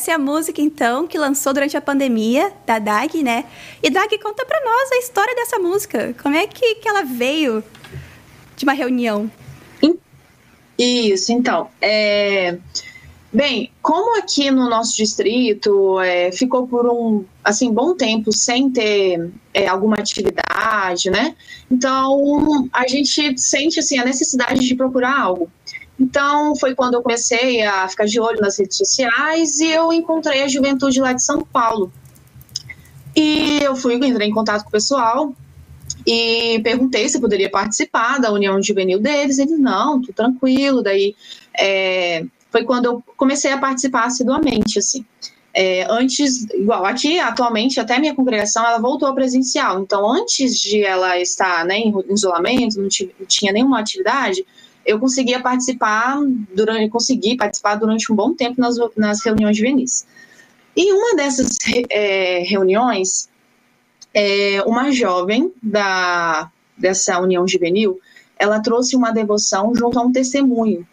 [SPEAKER 1] Essa é a música, então, que lançou durante a pandemia, da Dag, né? E Dag, conta pra nós a história dessa música. Como é que, que ela veio de uma reunião?
[SPEAKER 6] Isso, então. É... Bem, como aqui no nosso distrito é, ficou por um assim bom tempo sem ter é, alguma atividade, né? Então a gente sente assim a necessidade de procurar algo. Então foi quando eu comecei a ficar de olho nas redes sociais e eu encontrei a Juventude lá de São Paulo. E eu fui entrei em contato com o pessoal e perguntei se poderia participar da união juvenil deles. Eles não, tudo tranquilo. Daí é, foi quando eu comecei a participar assiduamente, assim. É, antes, igual aqui, atualmente, até minha congregação, ela voltou presencial. Então, antes de ela estar né, em isolamento, não tinha nenhuma atividade, eu conseguia participar durante, consegui participar durante um bom tempo nas, nas reuniões juvenis. E uma dessas é, reuniões, é, uma jovem da, dessa união juvenil, ela trouxe uma devoção junto a um testemunho.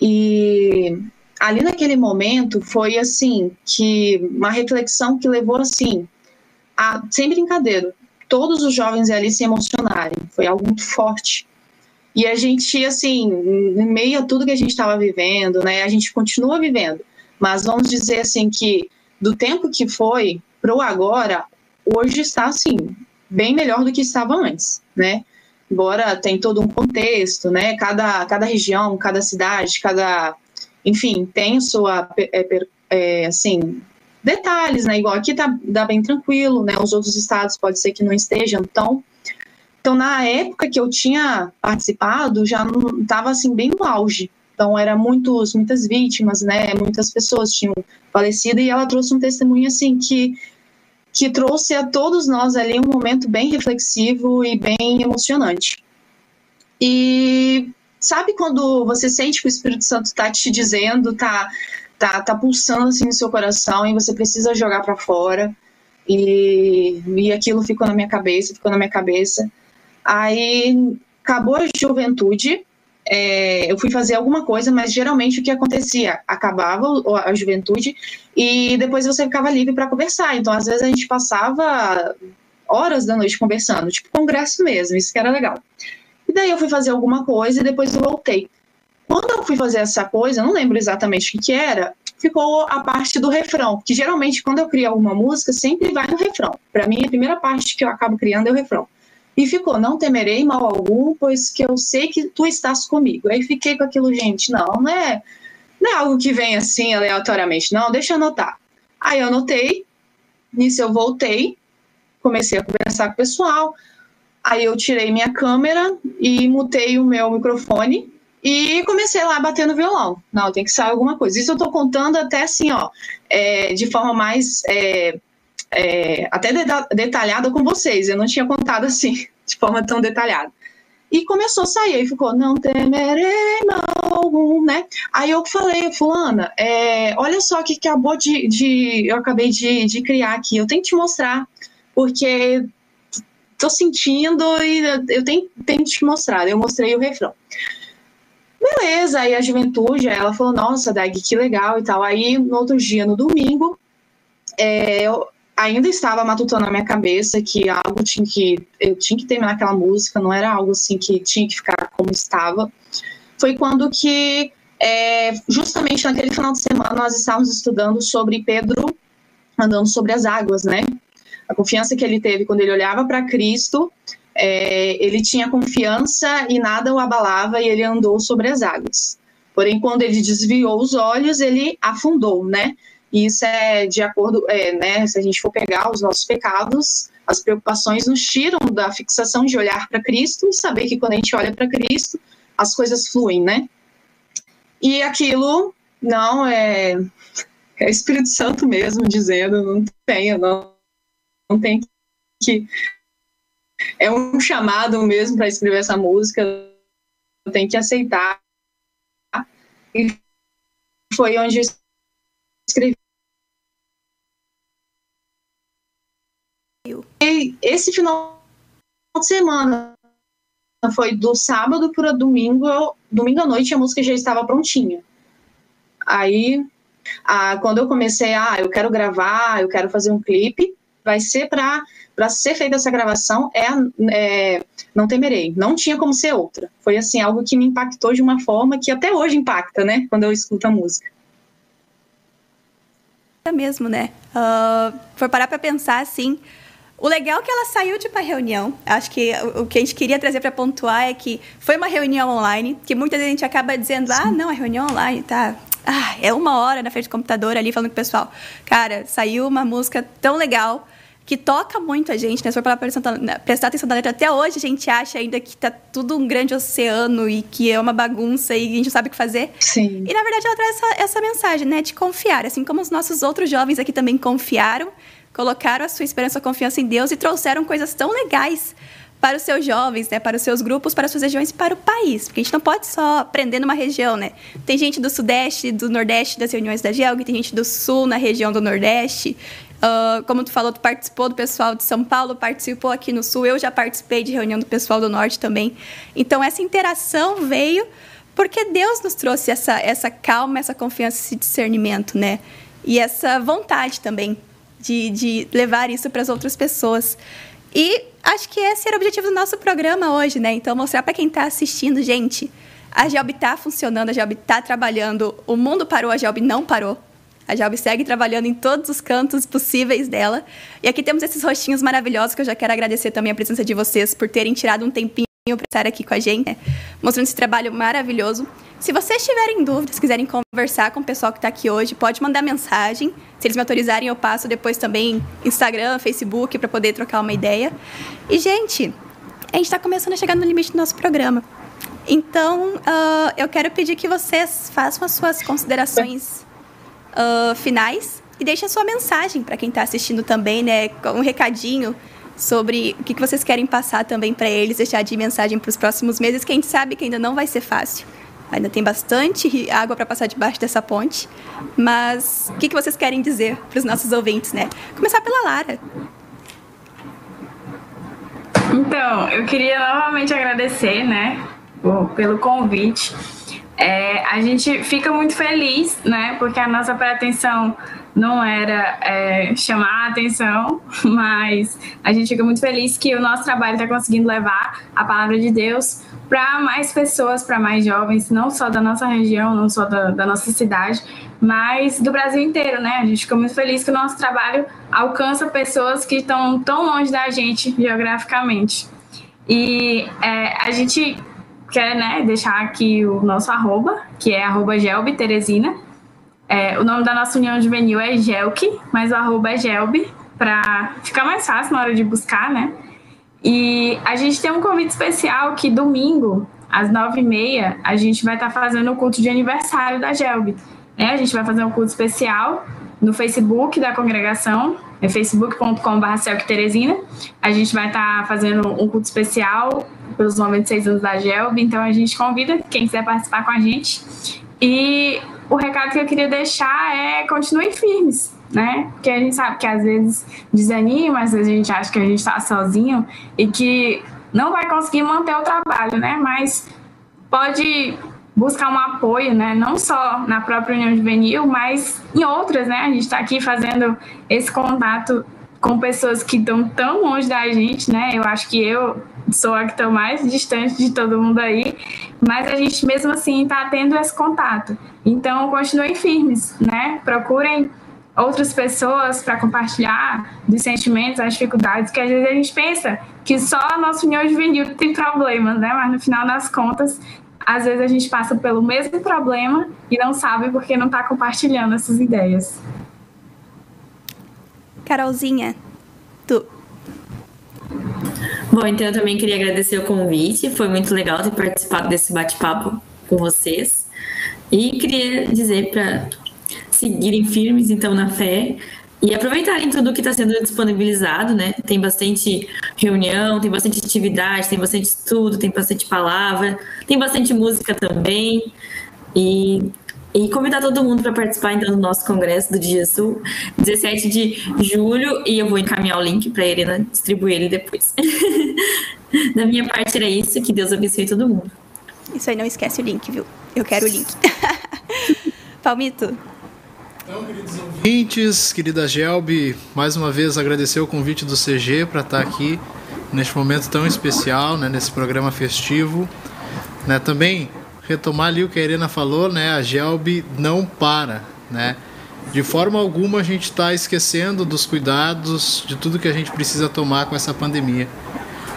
[SPEAKER 6] E ali naquele momento foi assim que uma reflexão que levou assim a sem brincadeira todos os jovens ali se emocionarem. Foi algo muito forte e a gente assim em meio a tudo que a gente estava vivendo né a gente continua vivendo mas vamos dizer assim que do tempo que foi para o agora hoje está assim bem melhor do que estava antes né embora tem todo um contexto, né? Cada, cada região, cada cidade, cada, enfim, tem sua, é, é, assim, detalhes, né? Igual aqui tá, dá bem tranquilo, né? Os outros estados pode ser que não estejam tão. Então, na época que eu tinha participado, já não estava assim bem no auge. Então, era muitos, muitas vítimas, né? Muitas pessoas tinham falecido e ela trouxe um testemunho assim que que trouxe a todos nós ali um momento bem reflexivo e bem emocionante. E sabe quando você sente que o Espírito Santo está te dizendo, tá, tá, tá pulsando assim no seu coração e você precisa jogar para fora? E, e aquilo ficou na minha cabeça, ficou na minha cabeça. Aí acabou a juventude, é, eu fui fazer alguma coisa, mas geralmente o que acontecia? Acabava a juventude e depois você ficava livre para conversar. Então, às vezes, a gente passava horas da noite conversando, tipo congresso mesmo, isso que era legal. E daí eu fui fazer alguma coisa e depois eu voltei. Quando eu fui fazer essa coisa, não lembro exatamente o que, que era, ficou a parte do refrão, que geralmente quando eu crio alguma música, sempre vai no refrão. Para mim, a primeira parte que eu acabo criando é o refrão. E ficou, não temerei mal algum, pois que eu sei que tu estás comigo. Aí fiquei com aquilo, gente, não, não é, não é algo que vem assim aleatoriamente, não, deixa eu anotar. Aí eu anotei, nisso eu voltei, comecei a conversar com o pessoal, aí eu tirei minha câmera e mutei o meu microfone e comecei lá batendo violão. Não, tem que sair alguma coisa. Isso eu tô contando até assim, ó, é, de forma mais é, é, até detalhada com vocês. Eu não tinha contado assim, de forma tão detalhada. E começou a sair, ficou, não temerei algum, né? Aí eu falei, fulana, é, olha só que acabou de, de, eu acabei de, de criar aqui, eu tenho que te mostrar, porque tô sentindo e eu tenho, tenho que te mostrar. Eu mostrei o refrão. Beleza, aí a juventude, ela falou, nossa, Dag, que legal e tal. Aí no outro dia, no domingo, é, eu, ainda estava matutando na minha cabeça que algo tinha que eu tinha que terminar aquela música, não era algo assim que tinha que ficar como estava. Foi quando que é, justamente naquele final de semana nós estávamos estudando sobre Pedro andando sobre as águas, né? A confiança que ele teve quando ele olhava para Cristo, é, ele tinha confiança e nada o abalava e ele andou sobre as águas. Porém, quando ele desviou os olhos, ele afundou, né? E isso é de acordo, é, né, se a gente for pegar os nossos pecados, as preocupações nos tiram da fixação de olhar para Cristo e saber que quando a gente olha para Cristo, as coisas fluem, né? E aquilo não é, é o Espírito Santo mesmo dizendo, não tem, não, não tem que é um chamado mesmo para escrever essa música, tem que aceitar. E foi onde eu escrevi E esse final de semana foi do sábado para domingo, domingo à noite a música já estava prontinha. Aí quando eu comecei, ah, eu quero gravar, eu quero fazer um clipe, vai ser para para ser feita essa gravação é, é, não temerei, não tinha como ser outra. Foi assim algo que me impactou de uma forma que até hoje impacta, né, quando eu escuto a música.
[SPEAKER 1] É mesmo, né? Uh, parar para pensar assim, o legal é que ela saiu de uma reunião. Acho que o que a gente queria trazer para pontuar é que foi uma reunião online, que muita gente acaba dizendo, ah, não, a reunião online tá. Ah, é uma hora na frente do computador ali falando com o pessoal. Cara, saiu uma música tão legal que toca muito a gente, né? Se for para prestar atenção na letra, até hoje a gente acha ainda que tá tudo um grande oceano e que é uma bagunça e a gente não sabe o que fazer.
[SPEAKER 6] Sim.
[SPEAKER 1] E na verdade ela traz essa, essa mensagem, né? De confiar, assim como os nossos outros jovens aqui também confiaram colocaram a sua esperança e confiança em Deus e trouxeram coisas tão legais para os seus jovens, né, para os seus grupos, para as suas regiões e para o país. Porque a gente não pode só aprender numa região, né? Tem gente do Sudeste, do Nordeste das reuniões da GELG, tem gente do Sul na região do Nordeste. Uh, como tu falou, tu participou do pessoal de São Paulo, participou aqui no Sul. Eu já participei de reunião do pessoal do Norte também. Então, essa interação veio porque Deus nos trouxe essa, essa calma, essa confiança, esse discernimento, né? E essa vontade também de, de levar isso para as outras pessoas. E acho que esse era o objetivo do nosso programa hoje, né? Então, mostrar para quem está assistindo, gente, a Gelb está funcionando, a Gelb está trabalhando, o mundo parou, a Gelb não parou. A Gelb segue trabalhando em todos os cantos possíveis dela. E aqui temos esses rostinhos maravilhosos que eu já quero agradecer também a presença de vocês por terem tirado um tempinho para estar aqui com a gente, né? mostrando esse trabalho maravilhoso. Se vocês tiverem dúvidas, quiserem conversar com o pessoal que está aqui hoje, pode mandar mensagem. Se eles me autorizarem, eu passo depois também Instagram, Facebook, para poder trocar uma ideia. E, gente, a gente está começando a chegar no limite do nosso programa. Então, uh, eu quero pedir que vocês façam as suas considerações uh, finais e deixem a sua mensagem para quem está assistindo também, né? Um recadinho sobre o que vocês querem passar também para eles, deixar de mensagem para os próximos meses, que a gente sabe que ainda não vai ser fácil. Ainda tem bastante água para passar debaixo dessa ponte. Mas o que, vocês querem dizer para os nossos ouvintes, né? Começar pela Lara.
[SPEAKER 5] Então, eu queria novamente agradecer, né, pelo convite. É, a gente fica muito feliz, né, porque a nossa pretensão não era é, chamar a atenção, mas a gente fica muito feliz que o nosso trabalho está conseguindo levar a palavra de Deus para mais pessoas, para mais jovens, não só da nossa região, não só da, da, nossa cidade, mas do Brasil inteiro, né? A gente fica muito feliz que o nosso trabalho alcança pessoas que estão tão longe da gente geograficamente. E é, a gente quer né, deixar aqui o nosso arroba, que é arroba Teresina, é, o nome da nossa união juvenil é Gelk, mas o arroba é Gelb, para ficar mais fácil na hora de buscar, né? E a gente tem um convite especial que domingo, às nove e meia, a gente vai estar tá fazendo o culto de aniversário da Gelb. Né? A gente vai fazer um culto especial no Facebook da congregação, é facebook.com.br Teresina. A gente vai estar tá fazendo um culto especial pelos 96 anos da Gelb, então a gente convida quem quiser participar com a gente. E o recado que eu queria deixar é continuem firmes, né? Porque a gente sabe que às vezes desanima, às vezes a gente acha que a gente está sozinho e que não vai conseguir manter o trabalho, né? Mas pode buscar um apoio, né? Não só na própria União Juvenil, mas em outras, né? A gente está aqui fazendo esse contato com pessoas que estão tão longe da gente, né? Eu acho que eu sou a que estou mais distante de todo mundo aí, mas a gente mesmo assim está tendo esse contato. Então, continuem firmes, né? Procurem outras pessoas para compartilhar dos sentimentos, as dificuldades, que às vezes a gente pensa que só a nossa união juvenil tem problemas, né? Mas no final das contas, às vezes a gente passa pelo mesmo problema e não sabe porque não está compartilhando essas ideias.
[SPEAKER 1] Carolzinha, tu.
[SPEAKER 4] Bom, então eu também queria agradecer o convite. Foi muito legal ter participado desse bate-papo com vocês. E queria dizer para seguirem firmes, então, na fé e aproveitarem tudo que está sendo disponibilizado, né? Tem bastante reunião, tem bastante atividade, tem bastante estudo, tem bastante palavra, tem bastante música também. E e convidar todo mundo para participar então do nosso congresso do Dia Sul, 17 de julho, e eu vou encaminhar o link para a Irena distribuir ele depois. da minha parte era isso, que Deus abençoe todo mundo.
[SPEAKER 1] Isso aí, não esquece o link, viu? Eu quero o link. Palmito,
[SPEAKER 3] Então, queridos ouvintes, querida Gelbi, mais uma vez agradecer o convite do CG para estar aqui neste momento tão especial, né, nesse programa festivo. Né, também retomar ali o que a Irena falou, né, a Gelbi não para, né? De forma alguma a gente está esquecendo dos cuidados, de tudo que a gente precisa tomar com essa pandemia.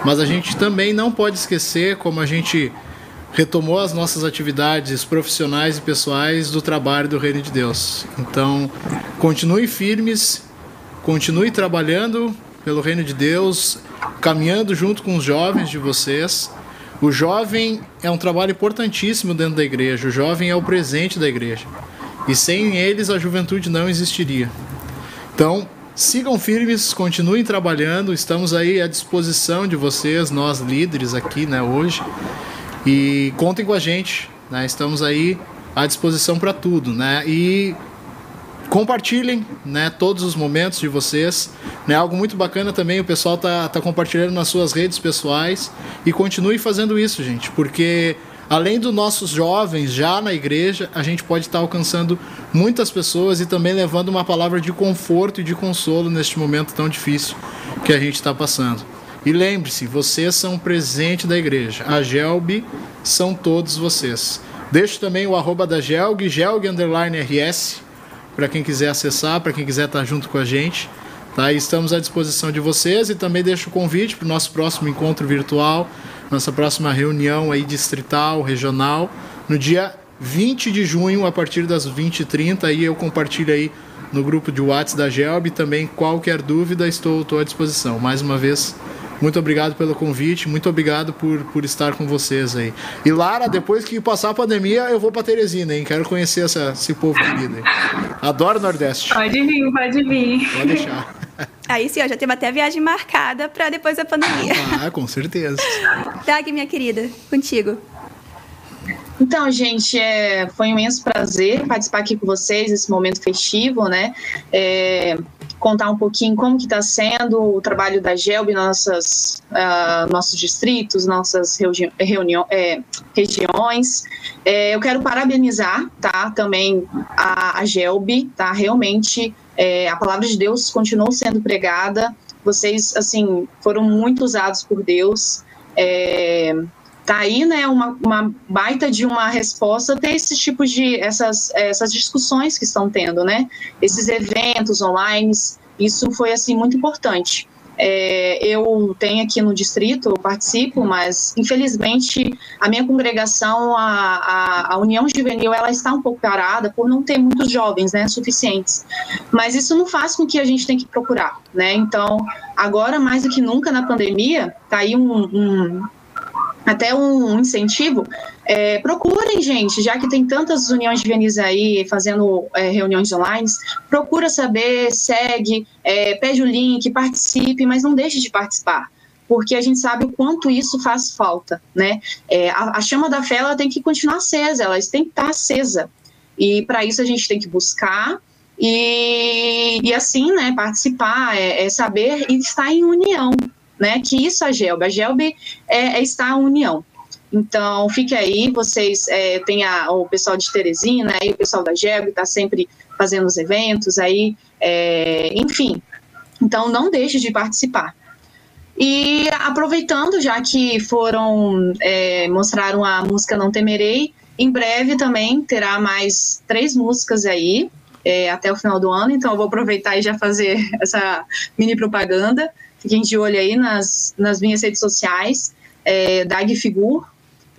[SPEAKER 3] Mas a gente também não pode esquecer como a gente retomou as nossas atividades profissionais e pessoais do trabalho do Reino de Deus. Então, continue firmes, continue trabalhando pelo Reino de Deus, caminhando junto com os jovens de vocês. O jovem é um trabalho importantíssimo dentro da igreja. O jovem é o presente da igreja. E sem eles a juventude não existiria. Então, sigam firmes, continuem trabalhando. Estamos aí à disposição de vocês, nós líderes aqui, né, hoje. E contem com a gente, né? Estamos aí à disposição para tudo, né? E compartilhem, né, todos os momentos de vocês, né? Algo muito bacana também, o pessoal tá, tá compartilhando nas suas redes pessoais e continue fazendo isso, gente, porque além dos nossos jovens já na igreja, a gente pode estar tá alcançando muitas pessoas e também levando uma palavra de conforto e de consolo neste momento tão difícil que a gente está passando. E lembre-se, vocês são presente da igreja. A Gelb são todos vocês. Deixo também o arroba da Gelg, Gelg RS, para quem quiser acessar, para quem quiser estar junto com a gente. Tá? E estamos à disposição de vocês e também deixo o convite para o nosso próximo encontro virtual, nossa próxima reunião aí distrital, regional, no dia 20 de junho, a partir das 20h30. Aí eu compartilho aí no grupo de WhatsApp da Gelb. Também qualquer dúvida, estou, estou à disposição. Mais uma vez, muito obrigado pelo convite, muito obrigado por, por estar com vocês aí. E Lara, depois que passar a pandemia, eu vou para Teresina, hein? Quero conhecer essa, esse povo querido aí. Adoro o Nordeste.
[SPEAKER 5] Pode vir, pode vir.
[SPEAKER 3] Pode deixar.
[SPEAKER 1] Aí sim, ó, já teve até a viagem marcada para depois da pandemia.
[SPEAKER 3] Ah, com certeza.
[SPEAKER 1] Dag, minha querida, contigo.
[SPEAKER 6] Então, gente, é, foi um imenso prazer participar aqui com vocês nesse momento festivo, né? É, contar um pouquinho como que está sendo o trabalho da GELB nossas, uh, nossos distritos, nossas reuniões, é, regiões. É, eu quero parabenizar, tá, também a, a GELB, tá, realmente é, a palavra de Deus continuou sendo pregada, vocês, assim, foram muito usados por Deus, é, aí, né, uma, uma baita de uma resposta ter esses tipos de, essas, essas discussões que estão tendo, né, esses eventos online, isso foi, assim, muito importante. É, eu tenho aqui no distrito, participo, mas infelizmente a minha congregação, a, a, a, União Juvenil, ela está um pouco parada por não ter muitos jovens, né, suficientes. Mas isso não faz com que a gente tenha que procurar, né? Então, agora mais do que nunca na pandemia, tá aí um, um até um incentivo, é, procurem, gente, já que tem tantas uniões juvenis aí fazendo é, reuniões online, procura saber, segue, é, pede o link, participe, mas não deixe de participar, porque a gente sabe o quanto isso faz falta, né? É, a, a, chama da fé ela tem que continuar acesa, ela tem que estar acesa, e para isso a gente tem que buscar e, e assim, né, participar, é, é saber e estar em união, né? Que isso é a GELB. A GELB é, é estar a união. Então, fique aí, vocês é, têm a, o pessoal de Teresina, aí o pessoal da GELB está sempre fazendo os eventos aí, é, enfim. Então, não deixe de participar. E aproveitando, já que foram, é, mostraram a música Não Temerei, em breve também terá mais três músicas aí, é, até o final do ano, então eu vou aproveitar e já fazer essa mini propaganda. Fiquem de olho aí nas, nas minhas redes sociais, é, Dag Figur.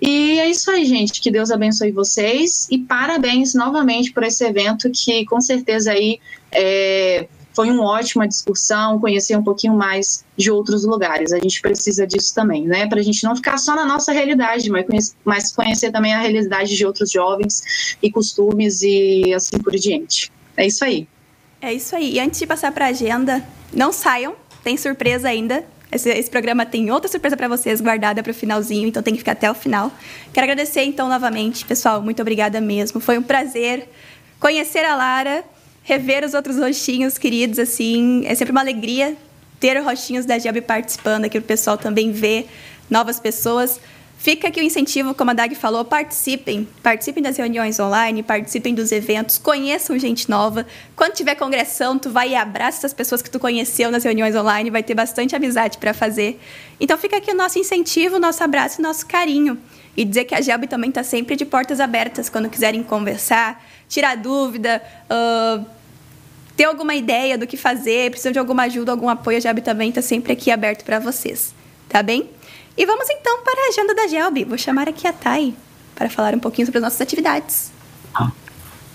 [SPEAKER 6] E é isso aí, gente. Que Deus abençoe vocês e parabéns novamente por esse evento que com certeza aí é, foi uma ótima discussão, conhecer um pouquinho mais de outros lugares. A gente precisa disso também, né? Para a gente não ficar só na nossa realidade, mas conhecer, mas conhecer também a realidade de outros jovens e costumes e assim por diante. É isso aí.
[SPEAKER 1] É isso aí. E antes de passar para a agenda, não saiam, tem surpresa ainda. Esse, esse programa tem outra surpresa para vocês guardada para o finalzinho, então tem que ficar até o final. Quero agradecer então novamente, pessoal, muito obrigada mesmo. Foi um prazer conhecer a Lara, rever os outros rostinhos queridos, assim, é sempre uma alegria ter rostinhos da Gelb participando aqui, o pessoal também ver novas pessoas. Fica aqui o incentivo, como a Dag falou, participem. Participem das reuniões online, participem dos eventos, conheçam gente nova. Quando tiver congressão, tu vai e abraça essas pessoas que tu conheceu nas reuniões online, vai ter bastante amizade para fazer. Então fica aqui o nosso incentivo, nosso abraço e nosso carinho. E dizer que a Gelb também está sempre de portas abertas quando quiserem conversar, tirar dúvida, uh, ter alguma ideia do que fazer, precisam de alguma ajuda, algum apoio, a Gelb também está sempre aqui aberto para vocês. Tá bem? E vamos então para a agenda da Gelb. Vou chamar aqui a Thay para falar um pouquinho sobre as nossas atividades.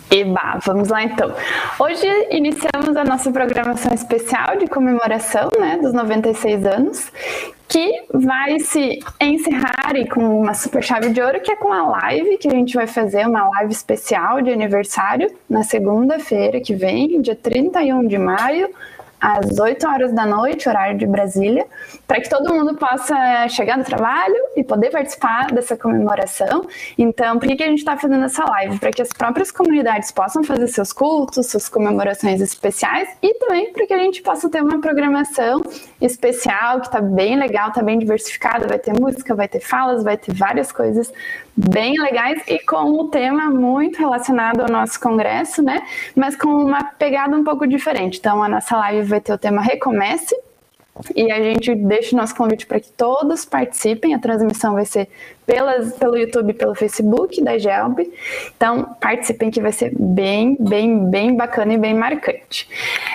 [SPEAKER 2] Eba, vamos lá então. Hoje iniciamos a nossa programação especial de comemoração né, dos 96 anos, que vai se encerrar com uma super chave de ouro, que é com a live, que a gente vai fazer uma live especial de aniversário na segunda-feira que vem, dia 31 de maio, às 8 horas da noite, horário de Brasília, para que todo mundo possa chegar no trabalho e poder participar dessa comemoração. Então, por que, que a gente está fazendo essa live? Para que as próprias comunidades possam fazer seus cultos, suas comemorações especiais e também para que a gente possa ter uma programação especial que está bem legal, está bem diversificada. Vai ter música, vai ter falas, vai ter várias coisas bem legais e com um tema muito relacionado ao nosso congresso, né? Mas com uma pegada um pouco diferente. Então, a nossa live vai ter o tema Recomece. E a gente deixa o nosso convite para que todos participem. A transmissão vai ser pelas, pelo YouTube, pelo Facebook da Gelb. Então, participem que vai ser bem, bem, bem bacana e bem marcante.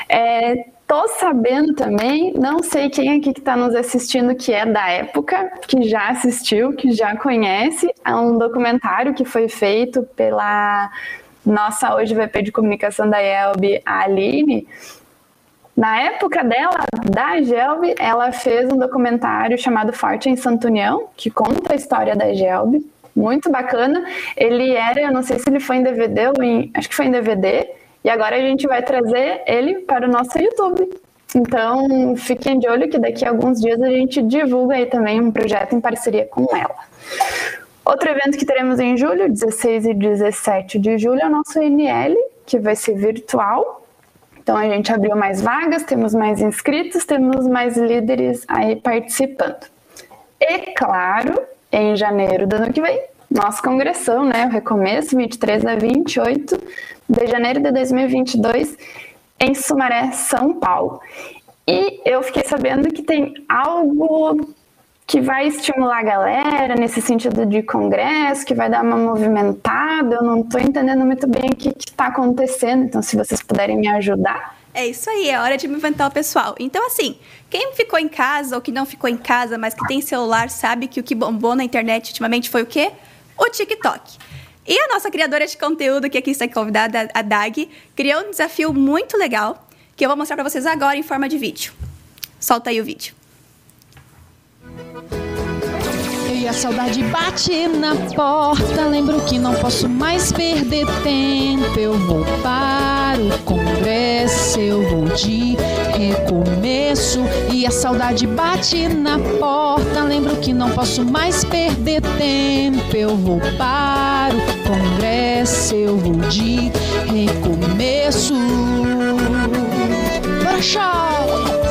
[SPEAKER 2] É, Tô sabendo também, não sei quem aqui que está nos assistindo que é da época, que já assistiu, que já conhece, a um documentário que foi feito pela nossa hoje VP de comunicação da Elb, a Aline. Na época dela, da Gelb, ela fez um documentário chamado Forte em Santo União, que conta a história da Gelb. Muito bacana. Ele era, eu não sei se ele foi em DVD ou em. Acho que foi em DVD e agora a gente vai trazer ele para o nosso YouTube. Então, fiquem de olho que daqui a alguns dias a gente divulga aí também um projeto em parceria com ela. Outro evento que teremos em julho, 16 e 17 de julho, é o nosso NL, que vai ser virtual. Então, a gente abriu mais vagas, temos mais inscritos, temos mais líderes aí participando. E, claro, em janeiro do ano que vem, nossa congressão, né? O recomeço, 23 a 28 de janeiro de 2022, em Sumaré, São Paulo. E eu fiquei sabendo que tem algo que vai estimular a galera nesse sentido de congresso, que vai dar uma movimentada. Eu não estou entendendo muito bem o que está acontecendo, então se vocês puderem me ajudar.
[SPEAKER 1] É isso aí, é hora de movimentar o pessoal. Então, assim, quem ficou em casa ou que não ficou em casa, mas que tem celular, sabe que o que bombou na internet ultimamente foi o quê? O TikTok. E a nossa criadora de conteúdo, que aqui está convidada, a Dag, criou um desafio muito legal que eu vou mostrar para vocês agora em forma de vídeo. Solta aí o vídeo.
[SPEAKER 8] E a saudade bate na porta. Lembro que não posso mais perder tempo. Eu vou para o congresso, eu vou de recomeço. E a saudade bate na porta. Lembro que não posso mais perder tempo. Eu vou para o congresso, eu vou de recomeço. Bora, show!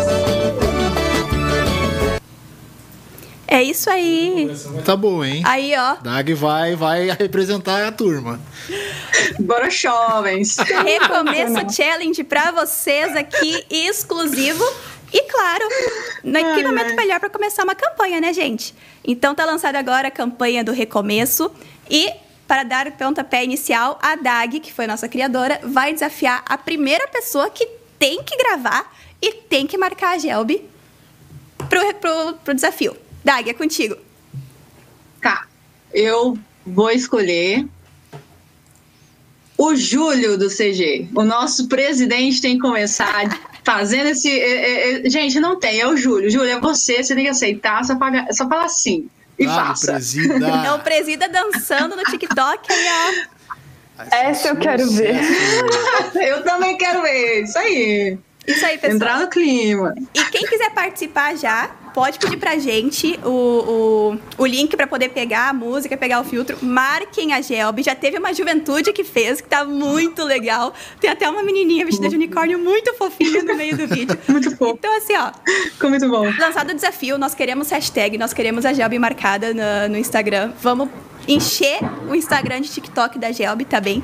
[SPEAKER 1] É isso aí.
[SPEAKER 3] Tá bom, hein?
[SPEAKER 1] Aí, ó.
[SPEAKER 3] Dag vai, vai representar a turma.
[SPEAKER 6] Bora, jovens.
[SPEAKER 1] Recomeço challenge para vocês aqui, exclusivo. E claro, no que momento melhor para começar uma campanha, né, gente? Então tá lançada agora a campanha do Recomeço e para dar o pontapé inicial, a Dag, que foi nossa criadora, vai desafiar a primeira pessoa que tem que gravar e tem que marcar a Gelbi pro, pro, pro desafio. Dag, é contigo.
[SPEAKER 6] Tá. Eu vou escolher o Júlio do CG. O nosso presidente tem que começar fazendo esse. É, é, gente, não tem, é o Júlio. Júlio, é você, você tem que aceitar, só, paga, só fala assim. E ah, faça.
[SPEAKER 3] Presida.
[SPEAKER 1] É o presida dançando no TikTok aí,
[SPEAKER 2] ó. Essa eu quero ver.
[SPEAKER 6] eu também quero ver. Isso aí.
[SPEAKER 1] Isso aí, pessoal.
[SPEAKER 6] Entrar no clima.
[SPEAKER 1] E quem quiser participar já, pode pedir pra gente o, o, o link pra poder pegar a música, pegar o filtro. Marquem a Gelb. Já teve uma juventude que fez, que tá muito legal. Tem até uma menininha vestida de unicórnio muito fofinha no meio do vídeo.
[SPEAKER 6] muito fofo.
[SPEAKER 1] Então, assim, ó.
[SPEAKER 6] Ficou muito bom.
[SPEAKER 1] Lançado o desafio, nós queremos hashtag, nós queremos a Gelb marcada no, no Instagram. Vamos encher o Instagram de TikTok da Gelb, tá bem?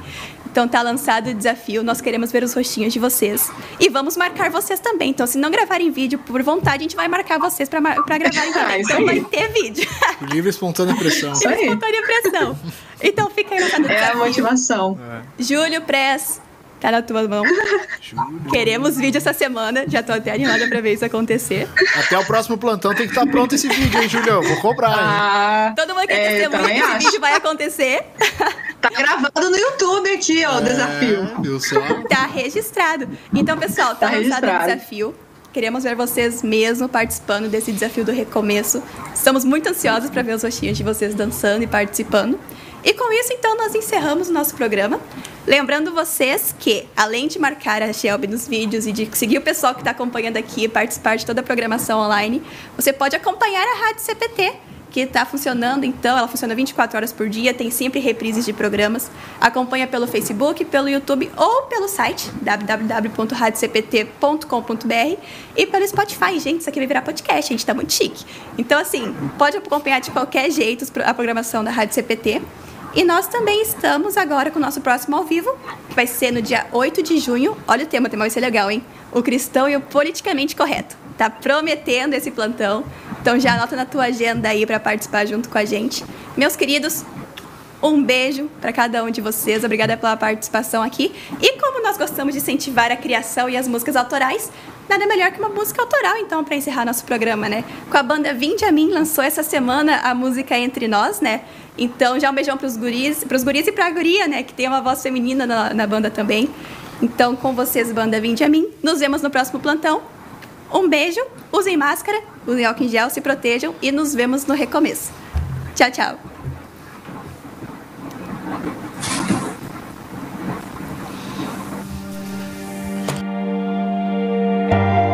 [SPEAKER 1] Então tá lançado o desafio, nós queremos ver os rostinhos de vocês. E vamos marcar vocês também. Então, se não gravarem vídeo por vontade, a gente vai marcar vocês pra, pra gravarem
[SPEAKER 6] Ah,
[SPEAKER 1] também.
[SPEAKER 6] isso
[SPEAKER 1] Então
[SPEAKER 6] aí.
[SPEAKER 1] vai ter vídeo.
[SPEAKER 3] Livre e espontânea pressão.
[SPEAKER 6] Aí.
[SPEAKER 1] Espontânea pressão. Então fica aí lançado o
[SPEAKER 6] É a
[SPEAKER 1] desafio.
[SPEAKER 6] motivação.
[SPEAKER 1] Júlio Press, tá na tua mão. Queremos vídeo essa semana. Já tô até animada pra ver isso acontecer.
[SPEAKER 3] Até o próximo plantão tem que estar pronto esse vídeo, hein, Julião? Vou cobrar, hein?
[SPEAKER 6] Ah,
[SPEAKER 1] Todo mundo quer
[SPEAKER 6] É,
[SPEAKER 1] testemunha que esse vídeo vai acontecer.
[SPEAKER 6] tá gravado no YouTube aqui, ó, o desafio.
[SPEAKER 3] É, viu só?
[SPEAKER 1] Tá registrado. Então, pessoal, tá,
[SPEAKER 6] Tá
[SPEAKER 1] lançado o desafio. Queremos ver vocês mesmo participando desse desafio do recomeço. Estamos muito ansiosos para ver os rostinhos de vocês dançando e participando. E com isso, então, nós encerramos o nosso programa. Lembrando vocês que, além de marcar a Shelby nos vídeos e de seguir o pessoal que está acompanhando aqui e participar de toda a programação online, você pode acompanhar a Rádio CPT, que está funcionando, então, ela funciona 24 horas por dia, tem sempre reprises de programas. Acompanha pelo Facebook, pelo YouTube ou pelo site www.radiocpt.com.br e pelo Spotify. Gente, isso aqui vai virar podcast, gente, tá muito chique. Então, assim, pode acompanhar de qualquer jeito a programação da Rádio CPT. E nós também estamos agora com o nosso próximo ao vivo, que vai ser no dia 8 de junho. Olha o tema, o tema vai ser legal, hein? O cristão e o politicamente correto. Tá prometendo esse plantão. Então já anota na tua agenda aí para participar junto com a gente. Meus queridos, um beijo para cada um de vocês. Obrigada pela participação aqui. E como nós gostamos de incentivar a criação e as músicas autorais, nada melhor que uma música autoral, então, para encerrar nosso programa, né? Com a banda Vinde a Mim, lançou essa semana a música Entre Nós, né? Então, já um beijão pros guris, pros guris e pra guria, né? Que tem uma voz feminina na, na banda também. Então, com vocês, banda Vinde a Mim. Nos vemos no próximo plantão. Um beijo, usem máscara, usem álcool em gel, se protejam e nos vemos no recomeço. Tchau, tchau. thank